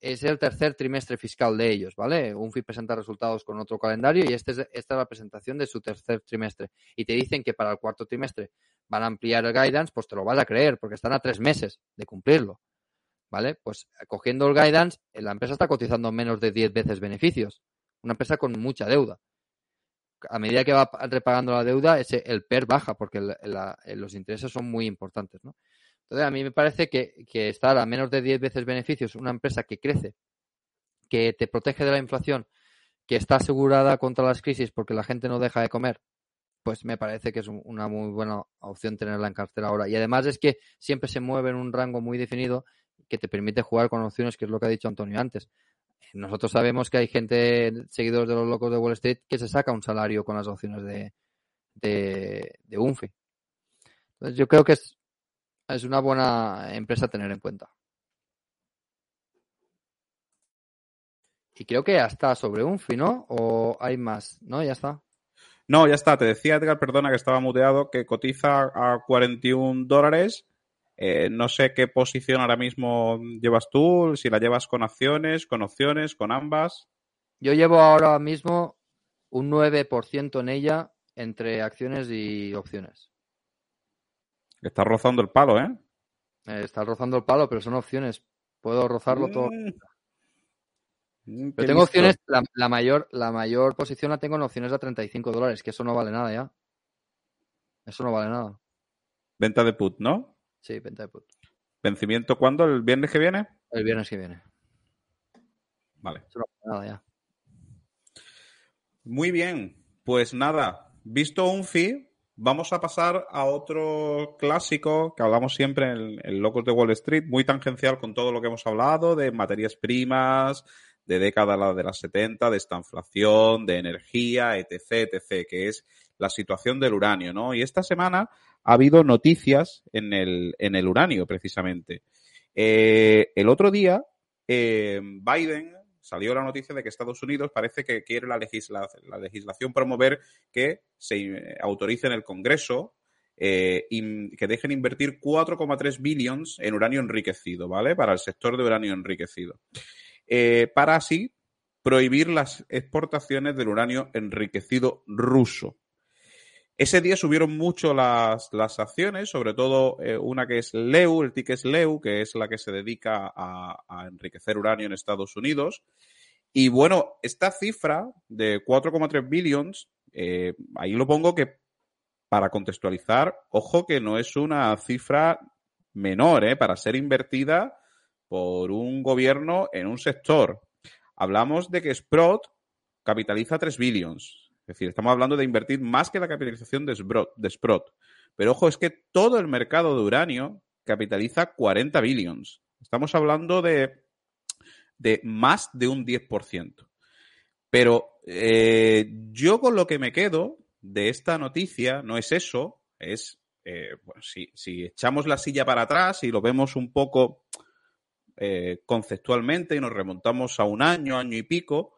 es el tercer trimestre fiscal de ellos, ¿vale? UNFI presenta resultados con otro calendario y este es, esta es la presentación de su tercer trimestre. Y te dicen que para el cuarto trimestre van a ampliar el guidance, pues te lo vas a creer, porque están a tres meses de cumplirlo. ¿Vale? Pues cogiendo el guidance, la empresa está cotizando menos de 10 veces beneficios. Una empresa con mucha deuda. A medida que va pa- repagando la deuda, ese, el PER baja, porque los intereses son muy importantes, ¿no? Entonces, a mí me parece que, que estar a menos de 10 veces beneficios, una empresa que crece, que te protege de la inflación, que está asegurada contra las crisis porque la gente no deja de comer, pues me parece que es un- una muy buena opción tenerla en cartera ahora. Y además es que siempre se mueve en un rango muy definido que te permite jugar con opciones, que es lo que ha dicho Antonio antes. Nosotros sabemos que hay gente, seguidores de los locos de Wall Street, que se saca un salario con las opciones de, de, de UNFI. Entonces yo creo que es, es una buena empresa a tener en cuenta. Y creo que ya está sobre UNFI, ¿no? ¿O hay más? ¿No? Ya está. No, ya está. Te decía Edgar, perdona que estaba muteado, que cotiza a 41 dólares. Eh, no sé qué posición ahora mismo llevas tú, si la llevas con acciones, con opciones, con ambas. Yo llevo ahora mismo un 9% en ella entre acciones y opciones. Estás rozando el palo, ¿eh? Eh, está rozando el palo, pero son opciones. Puedo rozarlo todo. Mm. Mm, Pero tengo listo. opciones, la, la mayor, la mayor posición la tengo en opciones a 35 dólares, que eso no vale nada ya. Eso no vale nada. Venta de put, ¿no? Sí, venta de put. ¿Vencimiento cuándo? ¿El viernes que viene? El viernes que viene. Vale. Nada ya. Muy bien. Pues nada, visto un fee, vamos a pasar a otro clásico que hablamos siempre en el Locos de Wall Street, muy tangencial con todo lo que hemos hablado de materias primas, de década de las 70, de esta inflación, de energía, etc., etc., que es la situación del uranio, ¿no? Y esta semana ha habido noticias en el, en el uranio, precisamente. Eh, el otro día, eh, Biden salió la noticia de que Estados Unidos parece que quiere la, la legislación promover que se eh, autorice en el Congreso eh, que dejen invertir 4,3 billions en uranio enriquecido, ¿vale? Para el sector de uranio enriquecido. Eh, para así prohibir las exportaciones del uranio enriquecido ruso. Ese día subieron mucho las, las acciones, sobre todo eh, una que es Leu, el ticket es Leu, que es la que se dedica a, enriquecer uranio en Estados Unidos. Y bueno, esta cifra de 4,3 billions, eh, ahí lo pongo que para contextualizar, ojo que no es una cifra menor, ¿eh? para ser invertida por un gobierno en un sector. Hablamos de que Sprott capitaliza 3 billions. Es decir, estamos hablando de invertir más que la capitalización de Sprott. De Sprott. Pero ojo, es que todo el mercado de uranio capitaliza 40 billions. Estamos hablando de, de más de un 10%. Pero eh, yo con lo que me quedo de esta noticia no es eso, es, eh, si, si echamos la silla para atrás y lo vemos un poco eh, conceptualmente y nos remontamos a un año, año y pico,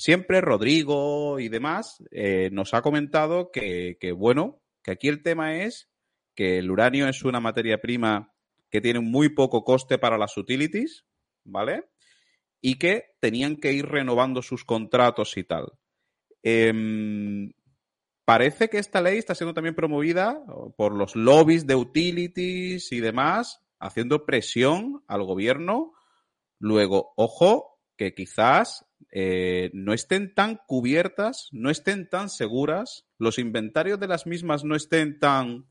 siempre Rodrigo y demás eh, nos ha comentado que, bueno, que aquí el tema es que el uranio es una materia prima que tiene muy poco coste para las utilities, ¿vale? Y que tenían que ir renovando sus contratos y tal. Em, parece que esta ley está siendo también promovida por los lobbies de utilities y demás, haciendo presión al gobierno. Luego, ojo, que quizás eh, no estén tan cubiertas, no estén tan seguras, los inventarios de las mismas no estén tan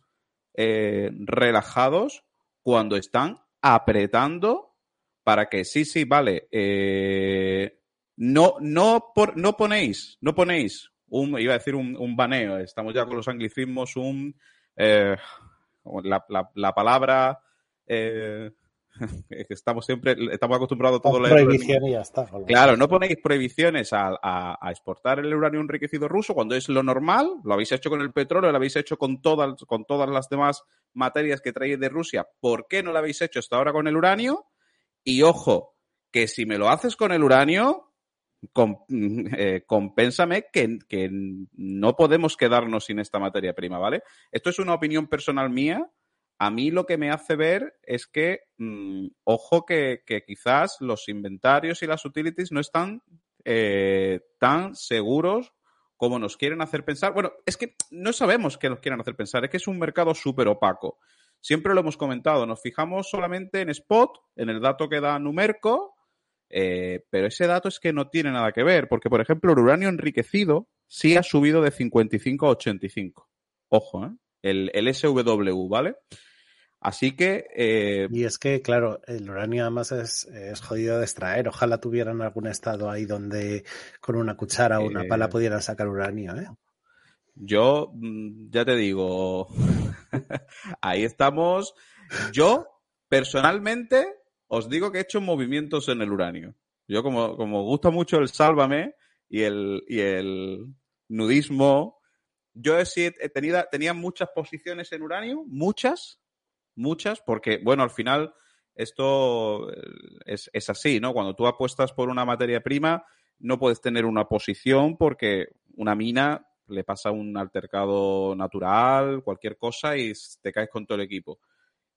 eh, relajados cuando están apretando para que sí, sí, vale, eh, no, no, por, no ponéis, no ponéis un, iba a decir un, un baneo, estamos ya con los anglicismos, un, la, la, la, palabra, estamos siempre, estamos acostumbrados a todo leer. Prohibición y ya está. Claro, no ponéis prohibiciones a, a, a, exportar el uranio enriquecido ruso cuando es lo normal, lo habéis hecho con el petróleo, lo habéis hecho con todas, con todas las demás materias que traéis de Rusia. ¿Por qué no lo habéis hecho hasta ahora con el uranio? Y ojo, que si me lo haces con el uranio, eh, compénsame que, que, no podemos quedarnos sin esta materia prima, ¿vale? Esto es una opinión personal mía. A mí lo que me hace ver es que, mmm, ojo, que, que, quizás los inventarios y las utilities no están eh, tan seguros como nos quieren hacer pensar. Bueno, es que no sabemos qué nos quieren hacer pensar, es que es un mercado súper opaco. Siempre lo hemos comentado, nos fijamos solamente en Spot, en el dato que da Numerco, eh, pero ese dato es que no tiene nada que ver, porque, por ejemplo, el uranio enriquecido sí ha subido de 55 a 85. Ojo, ¿eh? el, el SW, ¿vale? Así que. Eh... Y es que, claro, el uranio además es, es, jodido de extraer. Ojalá tuvieran algún estado ahí donde con una cuchara o una pala Eh, pudieran sacar uranio, ¿eh? Yo, mm, ya te digo, ahí estamos. Yo, personalmente, os digo que he hecho movimientos en el uranio. Yo, como, como gusta mucho el sálvame y el, y el nudismo, yo sí he tenido, tenía muchas posiciones en uranio, muchas, muchas, porque, bueno, al final esto es, es, así, ¿no? Cuando tú apuestas por una materia prima, no puedes tener una posición porque una mina le pasa un altercado natural, cualquier cosa, y te caes con todo el equipo.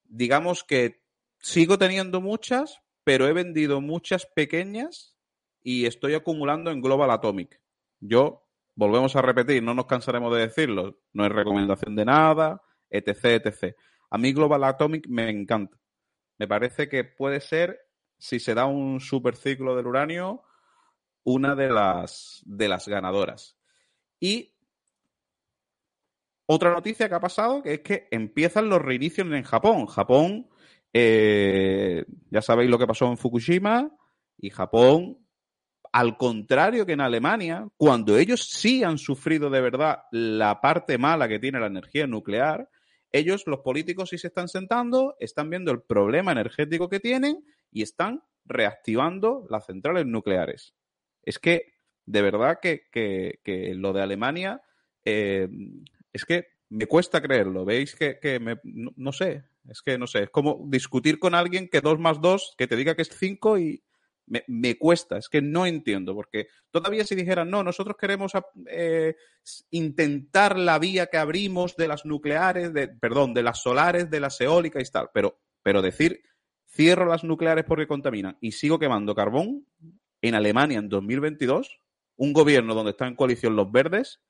Digamos que sigo teniendo muchas, pero he vendido muchas pequeñas y estoy acumulando en Global Atomic. Yo, volvemos a repetir, no nos cansaremos de decirlo, no es recomendación de nada, etc, etc. A mí Global Atomic me encanta. Me parece que puede ser, si se da un super ciclo del uranio, una de las, de las ganadoras. Y otra noticia que ha pasado, que es que empiezan los reinicios en Japón. Japón, eh, ya sabéis lo que pasó en Fukushima, y Japón, al contrario que en Alemania, cuando ellos sí han sufrido de verdad la parte mala que tiene la energía nuclear, ellos, los políticos, sí se están sentando, están viendo el problema energético que tienen y están reactivando las centrales nucleares. Es que, de verdad, que, que, que lo de Alemania, eh, es que me cuesta creerlo. ¿Veis que, que me, no, sé? Es que no sé. Es como discutir con alguien que 2 más 2, que te diga que es 5 y me, me, cuesta. Es que no entiendo. Porque todavía si dijeran, no, nosotros queremos eh, intentar la vía que abrimos de las nucleares, de, perdón, de las solares, de las eólicas y tal. Pero, pero decir, cierro las nucleares porque contaminan y sigo quemando carbón en Alemania en 2022, un gobierno donde están en coalición los verdes,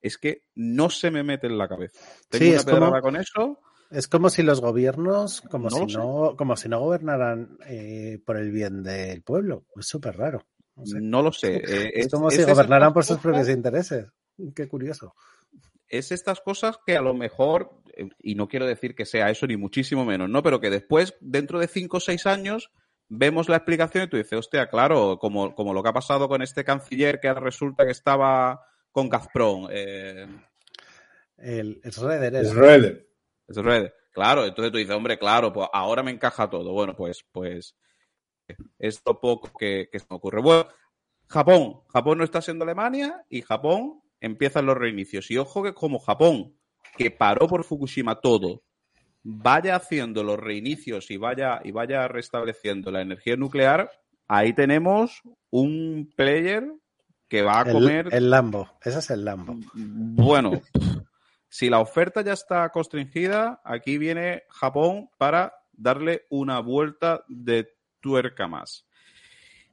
es que no se me mete en la cabeza. Tengo sí, una como, con eso. Es como si los gobiernos, como, no si, no, como si no gobernaran eh, por el bien del pueblo. Es súper raro. No, sé. no, lo sé. Eh, es, es, como si gobernaran por sus propios intereses. Qué curioso. Es estas cosas que a lo mejor, y no quiero decir que sea eso ni muchísimo menos, ¿no? Pero que después, dentro de cinco o seis años, vemos la explicación y tú dices, hostia, claro, como, como lo que ha pasado con este canciller que resulta que estaba con Gazprom. Eh... El, Schroeder. Claro, entonces tú dices, hombre, claro, pues ahora me encaja todo. Bueno, pues, pues es lo poco que, que se me ocurre. Bueno, Japón. Japón no está siendo Alemania y Japón empiezan los reinicios. Y ojo que como Japón, que paró por Fukushima todo, vaya haciendo los reinicios y vaya, y vaya restableciendo la energía nuclear, ahí tenemos un player que va a El, comer el Lambo, ese es el Lambo. Bueno, si la oferta ya está constringida, aquí viene Japón para darle una vuelta de tuerca más.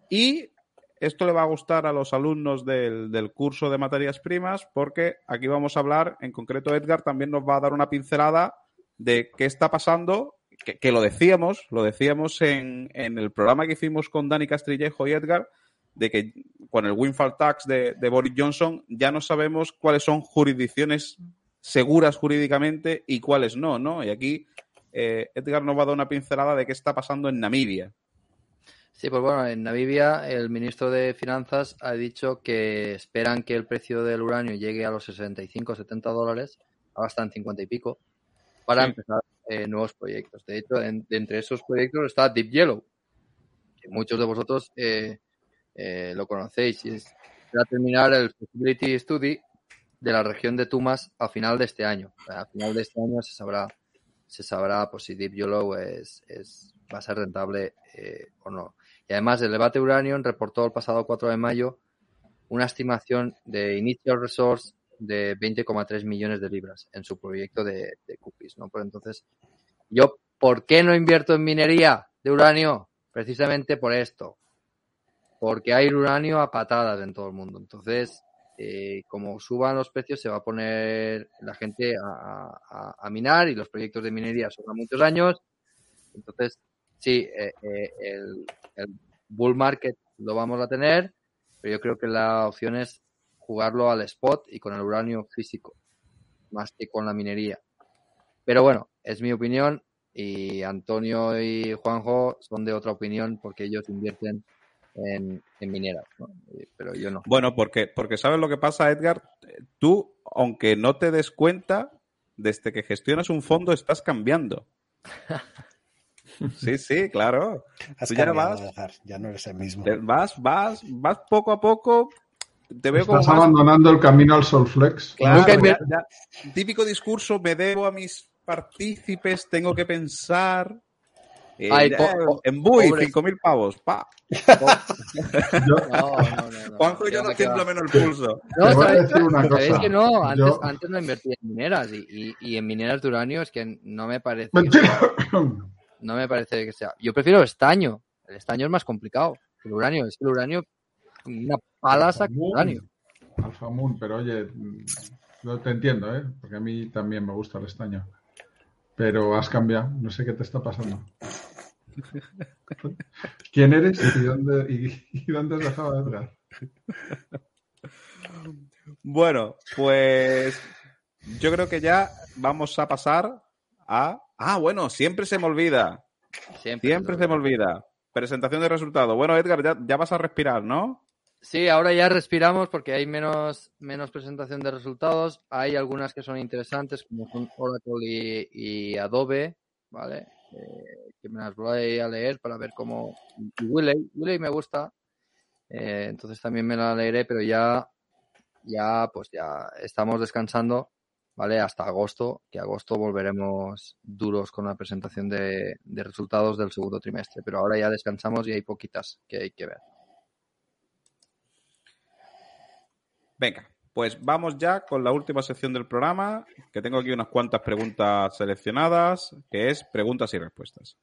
Y esto le va a gustar a los alumnos del, del curso de materias primas porque aquí vamos a hablar, en concreto Edgar también nos va a dar una pincelada de qué está pasando, que, lo decíamos, lo decíamos en, en el programa que hicimos con Dani Castrillejo y Edgar, de que con el windfall tax de Boris Johnson ya no sabemos cuáles son jurisdicciones seguras jurídicamente y cuáles no, ¿no? Y aquí eh, Edgar nos va a dar una pincelada de qué está pasando en Namibia. Sí, pues bueno, en Namibia el ministro de Finanzas ha dicho que esperan que el precio del uranio llegue a los 65 70 dólares, ahora está en 50 y pico, para Sí. empezar eh, nuevos proyectos. De hecho, en- de entre esos proyectos está Deep Yellow, que muchos de vosotros eh, eh, lo conocéis, y es para terminar el Feasibility Study de la región de Tumas a final de este año. A final de este año se sabrá se sabrá pues, si Deep Yellow es, es, va a ser rentable eh, o no. Y además, el debate Uranium reportó el pasado 4 de mayo una estimación de Initial Resource de 20,3 millones de libras en su proyecto de, Cupis, ¿no? Pues entonces, yo, ¿por qué no invierto en minería de uranio? Precisamente por esto. Porque hay uranio a patadas en todo el mundo. Entonces, eh, como suban los precios, se va a poner la gente a, a- a minar y los proyectos de minería son a muchos años. Entonces, sí, eh, eh, el, el bull market lo vamos a tener, pero yo creo que la opción es jugarlo al spot y con el uranio físico, más que con la minería. Pero bueno, es mi opinión y Antonio y Juanjo son de otra opinión porque ellos invierten en, en mineras, ¿no? Eh, pero yo no. Bueno, porque, porque sabes lo que pasa, Edgar, tú, aunque no te des cuenta, desde que gestionas un fondo estás cambiando. Sí, sí, claro. Has Tú ya vas- ya no eres el mismo. Vas, vas, vas poco a poco. Te veo como Estás más abandonando el camino al Solflex. Claro, Nunca ya- invier- ya- típico discurso, me debo a mis partícipes, tengo que pensar. Eh, Ay, ya, po- po- en Bui, pobres. 5.000 pavos, pa. Yo No, no, no. no. Juanjo y yo Que va, no tiembla menos el pulso. No, Te voy a ¿sabes? decir una ¿Sabéis cosa. que no? Antes, Yo- antes no invertía en mineras y, y, y en mineras de uranio es que no me parece Mentira. no me parece que sea. Yo prefiero estaño. El estaño es más complicado que el uranio. Es que el uranio una pala saca el uranio. Alfa Moon, pero oye, yo te entiendo, ¿eh? Porque a mí también me gusta el estaño. Pero has cambiado, no sé qué te está pasando. ¿Quién eres y dónde, y, y dónde has dejado a Edgar? Bueno, pues yo creo que ya vamos a pasar a. Ah, bueno, siempre se me olvida. Siempre, Siempre se me olvida. Presentación de resultados. Bueno, Edgar, ya, ya vas a respirar, ¿no? Sí, ahora ya respiramos porque hay menos, menos presentación de resultados. Hay algunas que son interesantes, como son Oracle y, y Adobe, ¿vale? Eh, que me las voy a leer para ver cómo. Y Wiley, Wiley me gusta, eh, entonces también me la leeré, pero ya, ya, pues ya estamos descansando, ¿vale? Hasta agosto, que agosto volveremos duros con la presentación de, de resultados del segundo trimestre, pero ahora ya descansamos y hay poquitas que hay que ver. Venga, pues vamos ya con la última sección del programa, que tengo aquí unas cuantas preguntas seleccionadas, que es preguntas y respuestas.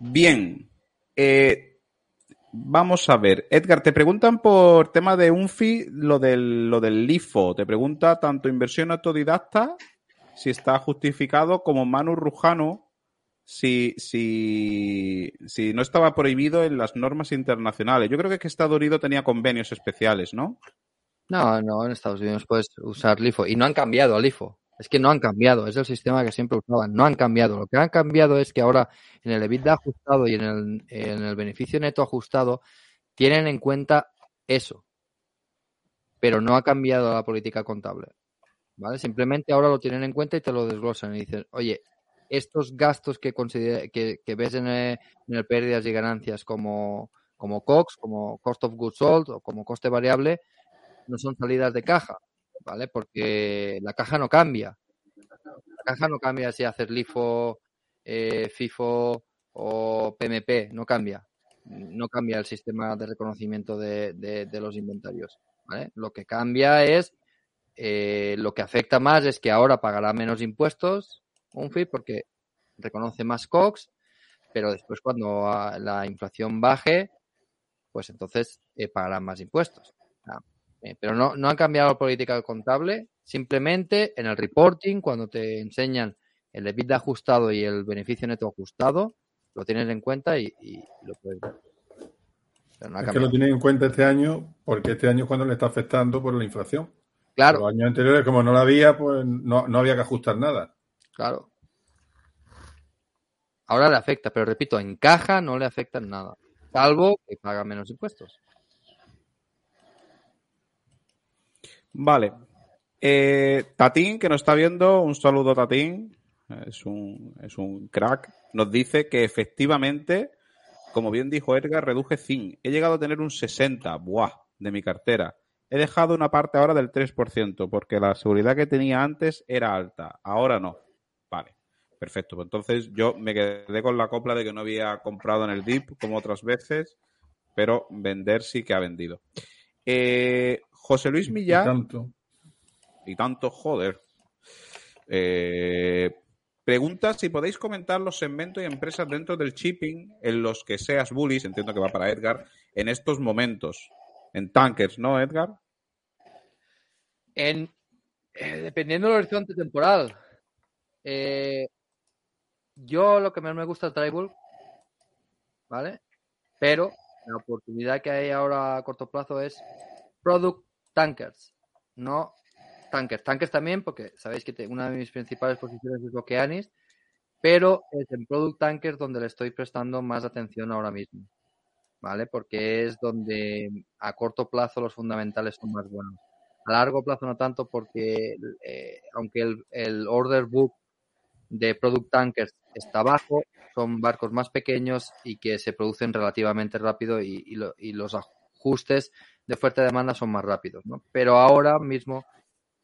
Bien, eh, vamos a ver. Edgar, te preguntan por tema de UNFI lo del, lo del LIFO. Te pregunta tanto inversión autodidacta si está justificado como Manu Rujano si, si, si no estaba prohibido en las normas internacionales. Yo creo que, que Estado Unido tenía convenios especiales, ¿no? No, no, en Estados Unidos puedes usar LIFO y no han cambiado al LIFO. Es que no han cambiado, es el sistema que siempre usaban, no han cambiado. Lo que han cambiado es que ahora en el EBITDA ajustado y en el, en el beneficio neto ajustado tienen en cuenta eso, pero no ha cambiado la política contable. ¿Vale? Simplemente ahora lo tienen en cuenta y te lo desglosan y dicen, oye, estos gastos que, considera- que, ves en el, en pérdidas y ganancias como, como COX, como Cost of Goods Sold o como coste variable, no son salidas de caja, ¿vale? Porque la caja no cambia. caja no cambia si haces LIFO, eh, FIFO o PMP, no cambia. No cambia el sistema de reconocimiento de, de- los inventarios. Lo que cambia es, eh, lo que afecta más es que ahora pagará menos impuestos, un FIP, porque reconoce más COX, pero después cuando ah, la inflación baje, pues entonces eh, pagarán más impuestos. Ah, eh, pero no, no han cambiado la política contable, simplemente en el reporting, cuando te enseñan el EBITDA ajustado y el beneficio neto ajustado, lo tienes en cuenta y, y lo puedes ver. Pero no ha Es que lo tienen en cuenta este año porque este año es cuando le está afectando por la inflación. Claro, Los años anteriores, como no la había, pues no, no había que ajustar nada. claro. Ahora le afecta, pero repito, en caja no le afecta en nada, salvo que paga menos impuestos. Vale. Eh, Tatín, que nos está viendo, un saludo Tatín, es un, es un crack, nos dice que efectivamente, como bien dijo Edgar, reduje ZIN. He llegado a tener un 60, buah, de mi cartera. He dejado una parte ahora del 3%, porque la seguridad que tenía antes era alta, ahora no. Vale, perfecto. Pues entonces yo me quedé con la copla de que no había comprado en el DIP como otras veces, pero vender sí que ha vendido. Eh, José Luis Y Millán tanto. y tanto joder. Eh, pregunta si podéis comentar los segmentos y empresas dentro del shipping en los que seas bullish, entiendo que va para Edgar, en estos momentos. En tankers, ¿no, Edgar? En, eh, dependiendo del horizonte temporal. eh, yo lo que más me gusta es bulk, ¿vale? Pero la oportunidad que hay ahora a corto plazo es product tankers, no tankers. Tankers también, porque sabéis que una de mis principales posiciones es Okeanis, pero es en product tankers donde le estoy prestando más atención ahora mismo, ¿vale? Porque es donde a corto plazo los fundamentales son más buenos. A largo plazo no tanto porque eh, aunque el, order book de product tankers está bajo, son barcos más pequeños y que se producen relativamente rápido y, lo- y los ajustes de y demanda son más rápidos, ¿no? Pero ahora mismo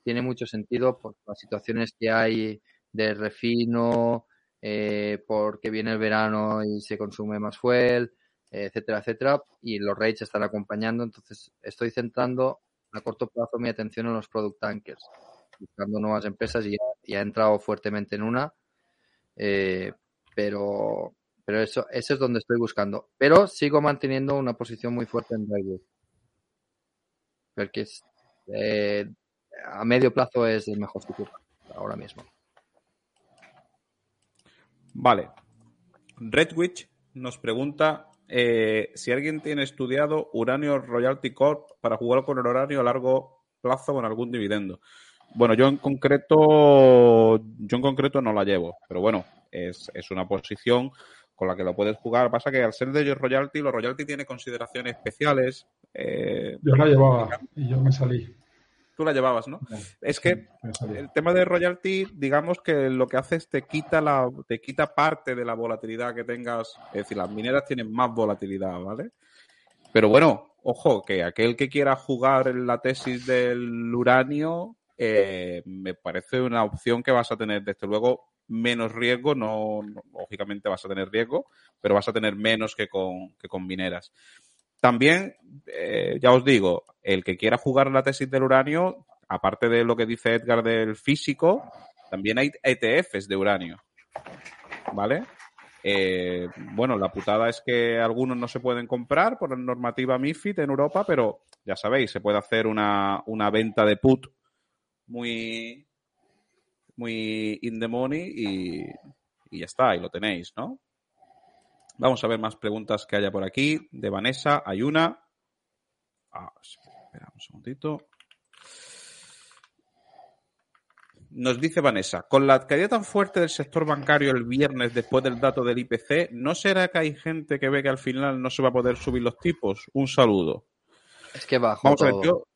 tiene mucho sentido por las situaciones que hay de refino, eh, porque viene el verano y se consume más fuel, etcétera, etcétera, y los rates están acompañando, entonces estoy centrando a corto plazo mi atención en los product tankers, buscando nuevas empresas y, y ha entrado fuertemente en una, eh, pero pero eso, eso es donde estoy buscando. Pero sigo manteniendo una posición muy fuerte en bulk. Porque eh, a medio plazo es el mejor sitio ahora mismo. Vale. Redwich nos pregunta eh, si alguien tiene estudiado Uranio Royalty Corp para jugar con el horario a largo plazo con algún dividendo. Bueno, yo en concreto, yo en concreto no la llevo, pero bueno, es, es una posición con la que lo puedes jugar. Pasa que al ser de ellos royalty, los royalty tiene consideraciones especiales. Eh, Yo la llevaba y yo me salí. Tú la llevabas, ¿no? Es que el tema de royalty, digamos que lo que hace es te quita la, te quita parte de la volatilidad que tengas. Es decir, las mineras tienen más volatilidad, ¿vale? Pero bueno, ojo, que aquel que quiera jugar en la tesis del uranio, eh, me parece una opción que vas a tener, desde luego, menos riesgo, no, no- lógicamente vas a tener riesgo, pero vas a tener menos que con, que con mineras. También, eh, ya os digo, el que quiera jugar la tesis del uranio, aparte de lo que dice Edgar del físico, también hay ETFs de uranio. ¿Vale? Eh, bueno, la putada es que algunos no se pueden comprar por la normativa MIFID en Europa, pero ya sabéis, se puede hacer una, una venta de put muy, muy in the money y, y ya está, y lo tenéis, ¿no? Vamos a ver más preguntas que haya por aquí. De Vanessa, hay una. Ah, espera un segundito. Nos dice Vanessa, con la caída tan fuerte del sector bancario el viernes después del dato del IPC, ¿no será que hay gente que ve que al final no se va a poder subir los tipos? Un saludo. Es que bajo Vamos a ver, todo. yo,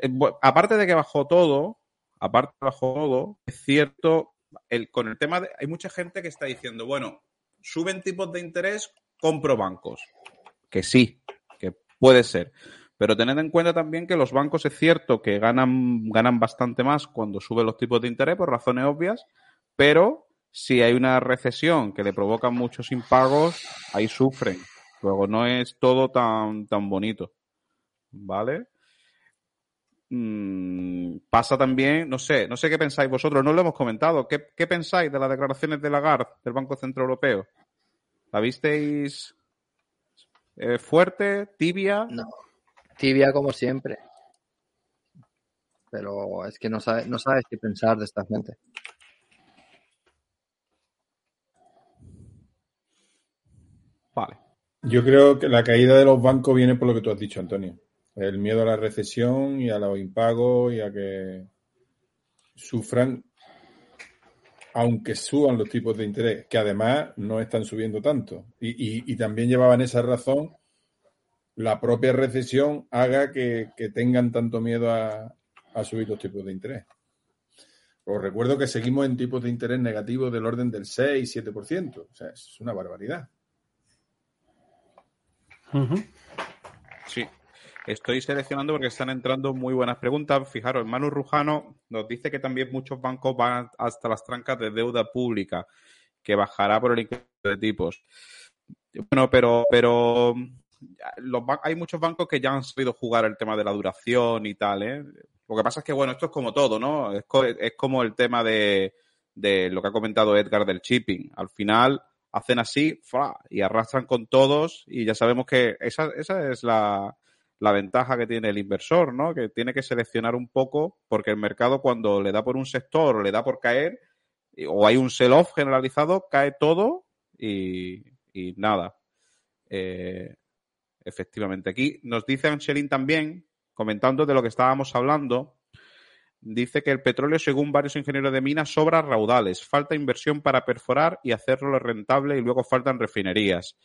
eh, aparte de que bajó todo, aparte de que bajó todo, es cierto, el, con el tema de, hay mucha gente que está diciendo, bueno, suben tipos de interés, compro bancos. Que sí, que puede ser. Pero tened en cuenta también que los bancos es cierto que ganan, ganan bastante más cuando suben los tipos de interés por razones obvias, pero si hay una recesión que le provoca muchos impagos, ahí sufren. Luego no es todo tan, tan bonito. ¿Vale? Mm, pasa también, no sé, no sé qué pensáis vosotros, no lo hemos comentado. ¿Qué, qué pensáis de las declaraciones de Lagarde del Banco Central Europeo? ¿La visteis eh, fuerte, tibia? No. Tibia como siempre. Pero es que no sabes, no sabes qué pensar de esta gente. Vale. Yo creo que la caída de los bancos viene por lo que tú has dicho, Antonio. El miedo a la recesión y a los impagos y a que sufran, aunque suban los tipos de interés, que además no están subiendo tanto. Y, y- y también llevaban esa razón la propia recesión haga que, que tengan tanto miedo a, a subir los tipos de interés. Os recuerdo que seguimos en tipos de interés negativos del orden del 6-7%. O sea, es una barbaridad. Ujú. Sí. Estoy seleccionando porque están entrando muy buenas preguntas. Fijaros, Manu Rujano nos dice que también muchos bancos van hasta las trancas de deuda pública, que bajará por el incremento de tipos. Bueno, pero, pero hay muchos bancos que ya han sabido jugar el tema de la duración y tal, ¿eh? Lo que pasa es que, bueno, esto es como todo, ¿no? Es, es como el tema de, de lo que ha comentado Edgar del shipping. Al final hacen así ¡fra! y arrastran con todos y ya sabemos que esa, esa es la, la ventaja que tiene el inversor, ¿no? Que tiene que seleccionar un poco porque el mercado cuando le da por un sector o le da por caer y- o hay un sell-off generalizado, cae todo y, y nada. Eh, efectivamente. Aquí nos dice Angelín también, comentando de lo que estábamos hablando, dice que el petróleo, según varios ingenieros de minas, sobra raudales, falta inversión para perforar y hacerlo rentable y luego faltan refinerías.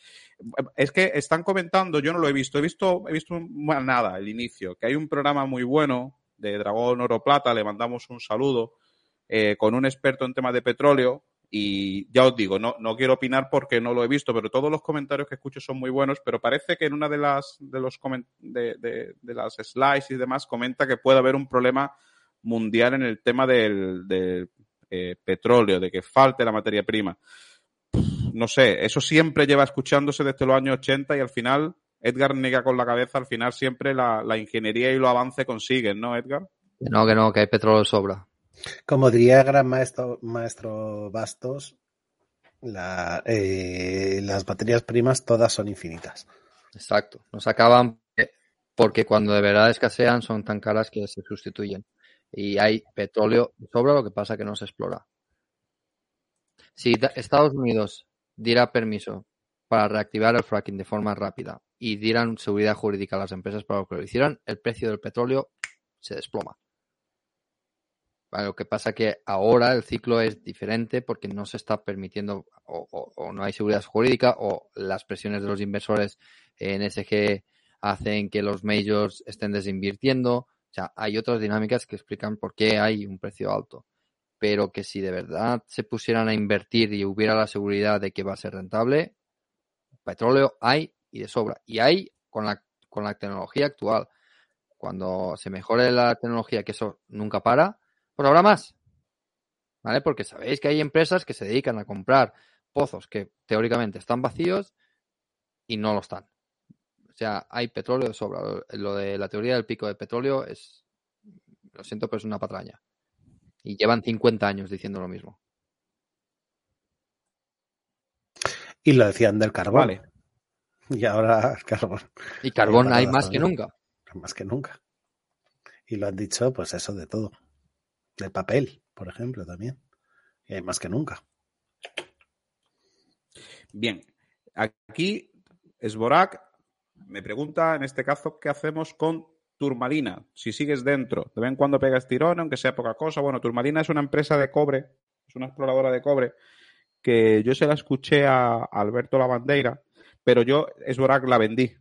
Es que están comentando, yo no lo he visto, he visto, he visto nada, el inicio, que hay un programa muy bueno de Dragón Oro Plata, le mandamos un saludo, eh, con un experto en temas de petróleo, y ya os digo, no, no quiero opinar porque no lo he visto, pero todos los comentarios que escucho son muy buenos, pero parece que en una de las, de los de- de las slides y demás comenta que puede haber un problema mundial en el tema del, del, eh, petróleo, de que falte la materia prima. No sé, eso siempre lleva escuchándose desde los años 80 y al final Edgar niega con la cabeza, al final siempre la, la ingeniería y los avances consiguen, ¿no, Edgar? Que no, que no, que hay petróleo de sobra. Como diría el gran maestro, maestro Bastos, la- eh, las materias primas todas son infinitas. Exacto. No se acaban eh, porque cuando de verdad escasean son tan caras que se sustituyen. Y hay petróleo sobra, lo que pasa que no se explora. Si Estados Unidos diera permiso para reactivar el fracking de forma rápida y dieran seguridad jurídica a las empresas para que lo hicieran, el precio del petróleo se desploma. Lo que pasa que ahora el ciclo es diferente porque no se está permitiendo o, o- o no hay seguridad jurídica o las presiones de los inversores en SG hacen que los majors estén desinvirtiendo. O sea, hay otras dinámicas que explican por qué hay un precio alto. Pero que si de verdad se pusieran a invertir y hubiera la seguridad de que va a ser rentable, petróleo hay y de sobra. Y hay con la, con la tecnología actual. Cuando se mejore la tecnología, que eso nunca para, pues habrá más. ¿Vale? Porque sabéis que hay empresas que se dedican a comprar pozos que teóricamente están vacíos y no lo están. O sea, hay petróleo de sobra. Lo- de la teoría del pico de petróleo es, lo siento, pero es una patraña. Y llevan 50 años diciendo lo mismo. Y lo decían del carbón. Vale. Y ahora carbón. Y carbón hay más que nunca. Más que nunca. Y lo han dicho, pues eso de todo. Del papel, por ejemplo, también. Y hay más que nunca. Bien, aquí Esborak me pregunta en este caso qué hacemos con Turmalina, si sigues dentro. De vez en cuando pegas tirón, aunque sea poca cosa. Bueno, Turmalina es una empresa de cobre, es una exploradora de cobre, que yo se la escuché a Alberto Lavandeira, pero yo Esborak la vendí.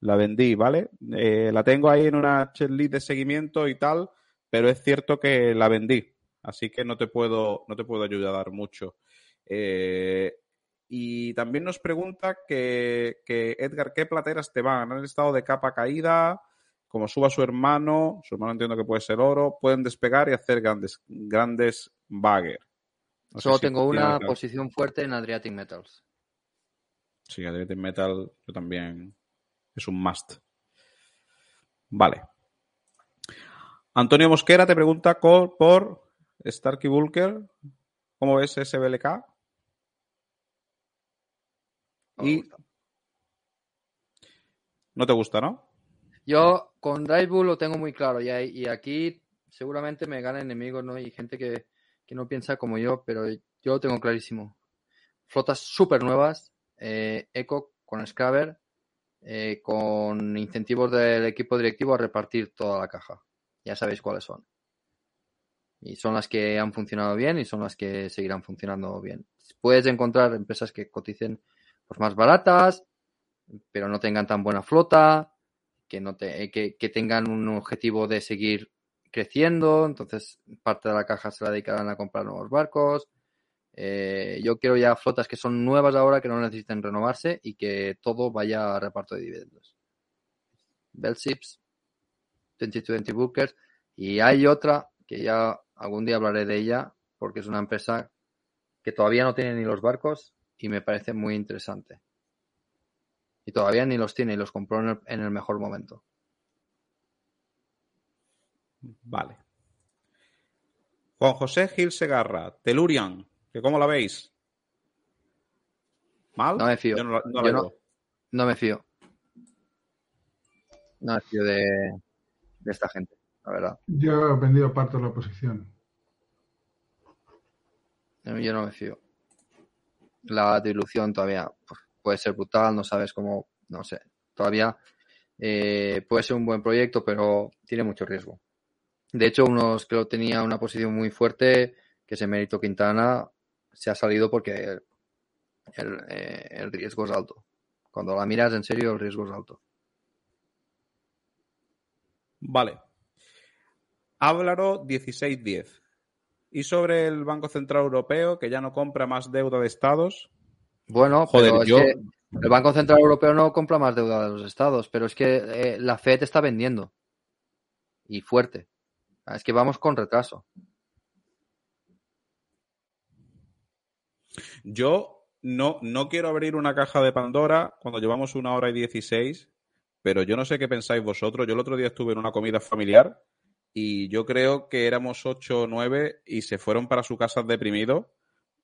La vendí, ¿vale? Eh, la tengo ahí en una checklist de seguimiento y tal, pero es cierto que la vendí. Así que no te puedo, no te puedo ayudar mucho. Eh, y también nos pregunta que, que, Edgar, ¿qué plateras te van? ¿Han estado de capa caída? Como suba su hermano, su hermano entiendo que puede ser oro, pueden despegar y hacer grandes, grandes bagger. No Solo tengo una posición fuerte en Adriatic Metals. Sí, Adriatic Metal yo también es un must. Vale. Antonio Mosquera te pregunta por Starkey Bulker. ¿Cómo ves SBLK? Y gusta. no te gusta, ¿no? Yo con Drive Bull lo tengo muy claro y, hay- y aquí seguramente me ganan enemigos, ¿no? Y gente que, que no piensa como yo, pero yo lo tengo clarísimo. Flotas súper nuevas, eh, Eco con Scrabber, eh, con incentivos del equipo directivo a repartir toda la caja. Ya sabéis cuáles son. Y son las que han funcionado bien y son las que seguirán funcionando bien. Puedes encontrar empresas que coticen pues, más baratas, pero no tengan tan buena flota, que, no te, eh, que, que tengan un objetivo de seguir creciendo, entonces parte de la caja se la dedicarán a comprar nuevos barcos. Eh, yo quiero ya flotas que son nuevas ahora, que no necesiten renovarse y que todo vaya a reparto de dividendos. Bellships, 2020 Bookers, y hay otra que ya algún día hablaré de ella, porque es una empresa que todavía no tiene ni los barcos y me parece muy interesante. Y todavía ni los tiene y los compró en el, en el mejor momento. Vale. Juan José Gil Segarra, Telurian, que cómo la veis? ¿Mal? No me fío. Yo no, la- no Yo la no. veo. No me fío. No me fío de, de esta gente, la verdad. Yo he vendido parte de la posición. Yo no me fío. La dilución todavía puede ser brutal, no sabes cómo, no sé. Todavía eh, puede ser un buen proyecto, pero tiene mucho riesgo. De hecho, unos creo tenía una posición muy fuerte, que es Mérito Quintana, se ha salido porque el, eh, el riesgo es alto. Cuando la miras en serio, el riesgo es alto. Vale. Háblaro 1610. Y sobre el Banco Central Europeo, que ya no compra más deuda de estados. Bueno, Joder, pero es yo- que el Banco Central Europeo no compra más deuda de los estados, pero es que eh, la Fed está vendiendo. Y fuerte. Es que vamos con retraso. Yo no, no quiero abrir una caja de Pandora cuando llevamos una hora y 16, pero yo no sé qué pensáis vosotros. Yo el otro día estuve en una comida familiar y yo creo que éramos 8 o 9 y se fueron para su casa deprimidos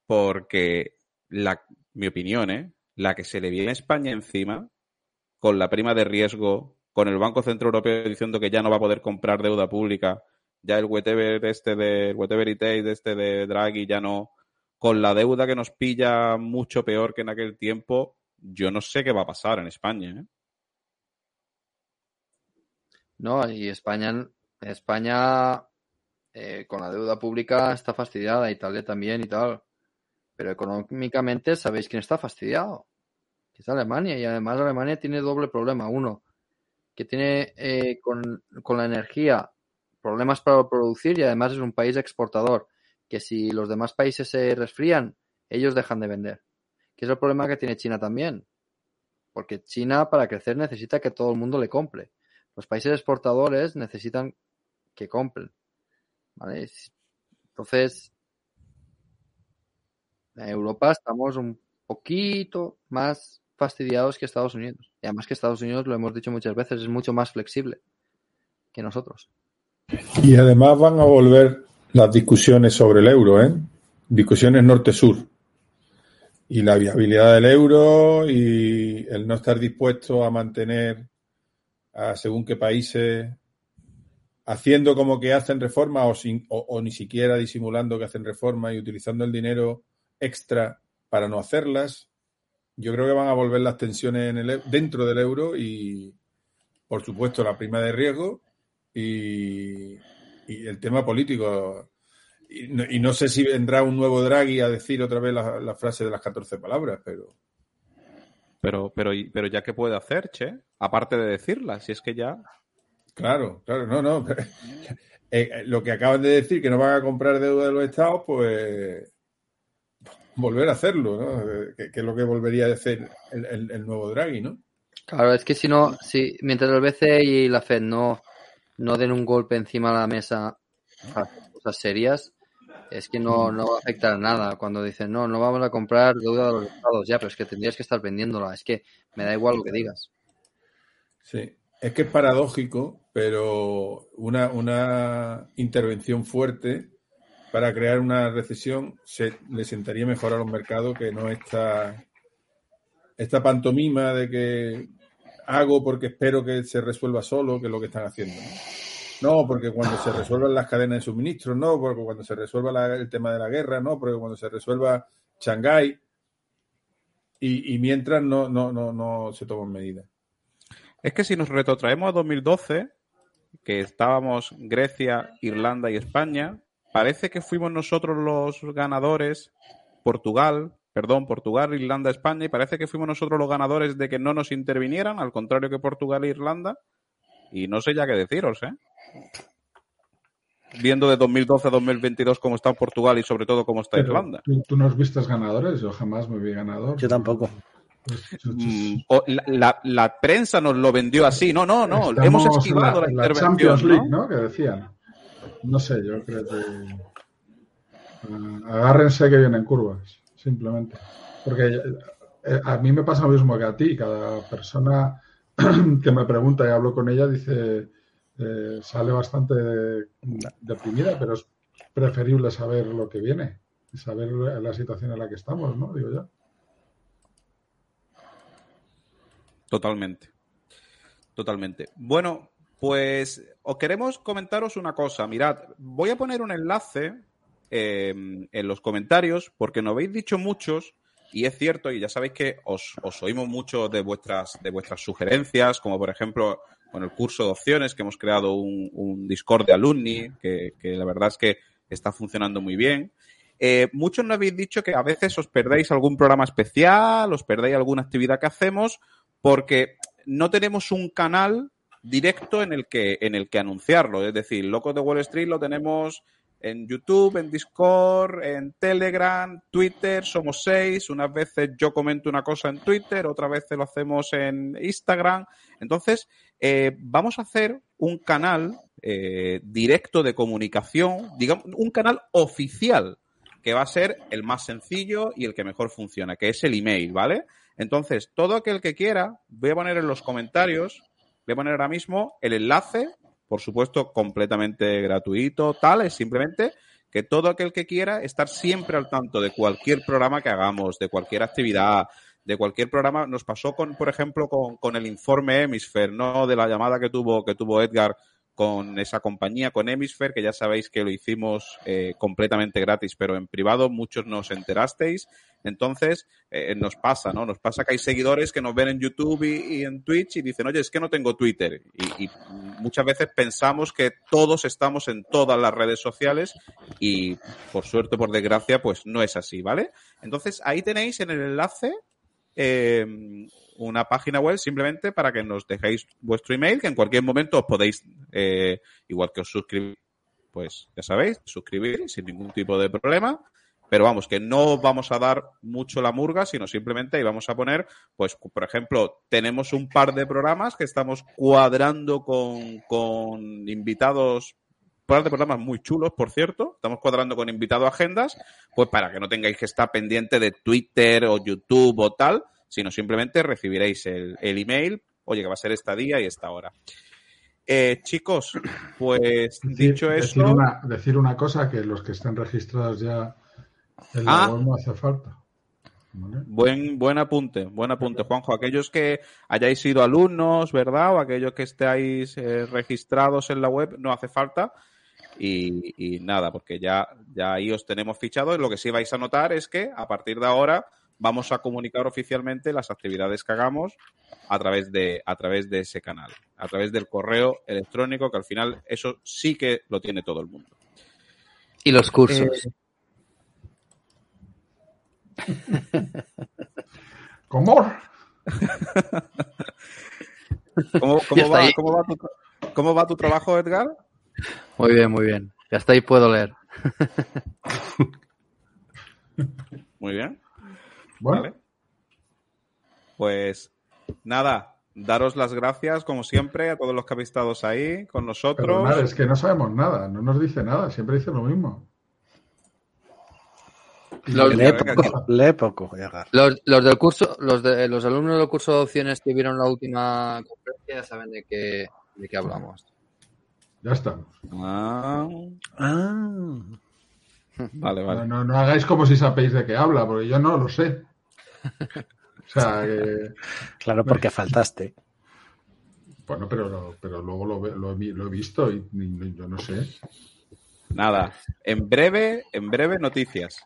porque, la, mi opinión, ¿eh? la que se le viene a España encima, con la prima de riesgo, con el Banco Central Europeo diciendo que ya no va a poder comprar deuda pública, ya el whatever este de whatever it este de Draghi ya no, con la deuda que nos pilla mucho peor que en aquel tiempo, yo no sé qué va a pasar en España. ¿eh? ¿No? Y España, España eh, con la deuda pública está fastidiada, Italia también y tal. Pero económicamente sabéis quién está fastidiado. Es Alemania. Y además Alemania tiene doble problema. Uno, que tiene eh, con, con la energía problemas para producir y además es un país exportador. Que si los demás países se resfrían, ellos dejan de vender. Que es el problema que tiene China también. Porque China para crecer necesita que todo el mundo le compre. Los países exportadores necesitan que compren. ¿vale? Entonces, en Europa estamos un poquito más fastidiados que Estados Unidos. Y además que Estados Unidos, lo hemos dicho muchas veces, es mucho más flexible que nosotros. Y además van a volver las discusiones sobre el euro, ¿eh? Discusiones norte-sur. Y la viabilidad del euro y el no estar dispuesto a mantener a según qué países haciendo como que hacen reforma o, sin, o, o ni siquiera disimulando que hacen reforma y utilizando el dinero extra para no hacerlas. Yo creo que van a volver las tensiones en el, e- dentro del euro y, por supuesto, la prima de riesgo y, y el tema político. Y no, y no sé si vendrá un nuevo Draghi a decir otra vez la, frase de las 14 palabras, pero Pero, pero, pero ya qué puede hacer, Che, aparte de decirla, si es que ya. Claro, claro, no, no. Eh, eh, lo que acaban de decir, que no van a comprar deuda de los estados, pues volver a hacerlo, ¿no? Eh, Que, que es lo que volvería a hacer el, el- el nuevo Draghi, ¿no? Claro, es que si no, si mientras el BCE y la Fed no, no den un golpe encima de la mesa a cosas serias, Es que no, no va a afectar nada cuando dicen, no, no vamos a comprar deuda de los estados. Ya, pero es que tendrías que estar vendiéndola. Es que me da igual lo que digas. Sí, es que es paradójico, pero una, una intervención fuerte para crear una recesión se, le sentaría mejor a los mercados que no esta, esta pantomima de que hago porque espero que se resuelva solo, que es lo que están haciendo. ¿no? Porque cuando se resuelvan las cadenas de suministro, no, porque cuando se resuelva el tema de la guerra, no, porque cuando se resuelva Shanghái, y, y mientras no, no, no, no se toman medidas. Es que si nos retrotraemos a 2012, que estábamos Grecia, Irlanda y España, parece que fuimos nosotros los ganadores, Portugal, perdón, Portugal, Irlanda, España, y parece que fuimos nosotros los ganadores de que no nos intervinieran, al contrario que Portugal e Irlanda, y no sé ya qué deciros, ¿eh? Viendo de 2012 a 2022 cómo está Portugal y sobre todo cómo está Pero, Irlanda. ¿tú, tú nos vistes ganadores? Yo jamás me vi ganador. Yo tampoco. Mm, o la, la- la prensa nos lo vendió así. No, no, no. Estamos Hemos esquivado la, en la intervención. Champions ¿no? League, ¿no? Que decían. No sé, yo creo que. ah, agárrense que vienen curvas, simplemente. Porque eh, a mí me pasa lo mismo que a ti. Cada persona que me pregunta y hablo con ella dice. eh, sale bastante deprimida, pero es preferible saber lo que viene y saber la situación en la que estamos, ¿no? Digo yo. Totalmente. Totalmente. Bueno, pues os queremos comentaros una cosa. Mirad, voy a poner un enlace eh, en los comentarios porque nos habéis dicho muchos y es cierto y ya sabéis que os, os oímos mucho de vuestras, de vuestras sugerencias, como por ejemplo con el curso de opciones que hemos creado un, un Discord de alumni que, que la verdad es que está funcionando muy bien. Eh, muchos nos habéis dicho que a veces os perdéis algún programa especial, os perdéis alguna actividad que hacemos porque no tenemos un canal directo en el que en el que anunciarlo. Es decir, Locos de Wall Street lo tenemos en YouTube, en Discord, en Telegram, Twitter, somos seis. Unas veces yo comento una cosa en Twitter, otras veces lo hacemos en Instagram. Entonces, eh, vamos a hacer un canal eh, directo de comunicación, digamos, un canal oficial, que va a ser el más sencillo y el que mejor funciona, que es el email, ¿vale? Entonces, todo aquel que quiera, voy a poner en los comentarios, voy a poner ahora mismo el enlace, por supuesto, completamente gratuito, tal, es simplemente que todo aquel que quiera estar siempre al tanto de cualquier programa que hagamos, de cualquier actividad, de cualquier programa. Nos pasó con, por ejemplo, con, el informe Hemisphere, ¿no? De la llamada que tuvo, que tuvo Edgar con esa compañía, con Hemisphere, que ya sabéis que lo hicimos eh, completamente gratis, pero en privado muchos nos enterasteis. Entonces, eh, nos pasa, ¿no? Nos pasa que hay seguidores que nos ven en YouTube y, en Twitch y dicen, oye, es que no tengo Twitter. Y muchas veces pensamos que todos estamos en todas las redes sociales y, por suerte, por desgracia, pues no es así, ¿vale? Entonces, ahí tenéis en el enlace eh, una página web simplemente para que nos dejéis vuestro email, que en cualquier momento os podéis, eh, igual que os suscribís, pues ya sabéis, suscribir sin ningún tipo de problema. Pero vamos, que no vamos a dar mucho la murga, sino simplemente ahí vamos a poner, pues, por ejemplo, tenemos un par de programas que estamos cuadrando con, con invitados, par de programas muy chulos, por cierto. Estamos cuadrando con invitado agendas, pues para que no tengáis que estar pendiente de Twitter o YouTube o tal, sino simplemente recibiréis el, el email, oye, que va a ser esta día y esta hora. Eh, chicos, pues dicho decir, eso. Una, decir una cosa, que los que estén registrados ya en la Ah. web no hace falta. ¿vale? Buen, buen apunte, buen apunte, Juanjo. Aquellos que hayáis sido alumnos, ¿verdad? O aquellos que estéis eh, registrados en la web, no hace falta. Y, y nada, porque ya, ya ahí os tenemos fichados. Lo que sí vais a notar es que a partir de ahora vamos a comunicar oficialmente las actividades que hagamos a través de, a través de ese canal, a través del correo electrónico, que al final eso sí que lo tiene todo el mundo. Y los cursos. ¿Cómo? ¿Cómo, cómo, está va, cómo, va tu, ¿Cómo va tu trabajo, Edgar? Muy bien, muy bien. Ya hasta ahí puedo leer. Muy bien. Bueno, Vale. Pues nada, daros las gracias, como siempre, a todos los que habéis estado ahí con nosotros. es que no sabemos nada, no nos dice nada, siempre dice lo mismo. Los, Lee poco, lee poco, los, los del curso, los de los alumnos del curso de opciones que vieron la última conferencia ya saben de qué, de qué hablamos. Ya estamos. Ah, Ah, vale, vale. No, no, no hagáis como si sabéis de qué habla, porque yo no lo sé. O sea, que- claro, porque faltaste. bueno, pero, pero luego lo he visto y, y yo no sé. Nada, en breve, en breve noticias.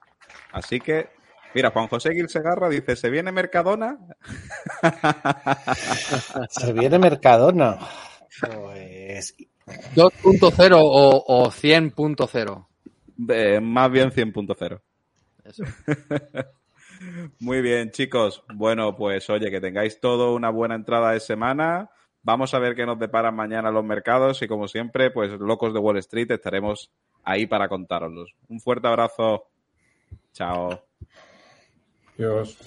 Así que, mira, Juan José Gil Segarra dice, ¿se viene Mercadona? Se viene Mercadona. Pues 2.0 o, o 100.0. Eh, más bien 100.0. Eso. Muy bien, chicos. Bueno, pues oye, que tengáis todo una buena entrada de semana. Vamos a ver qué nos deparan mañana los mercados y como siempre, pues locos de Wall Street estaremos ahí para contároslos. Un fuerte abrazo. Chao. Dios.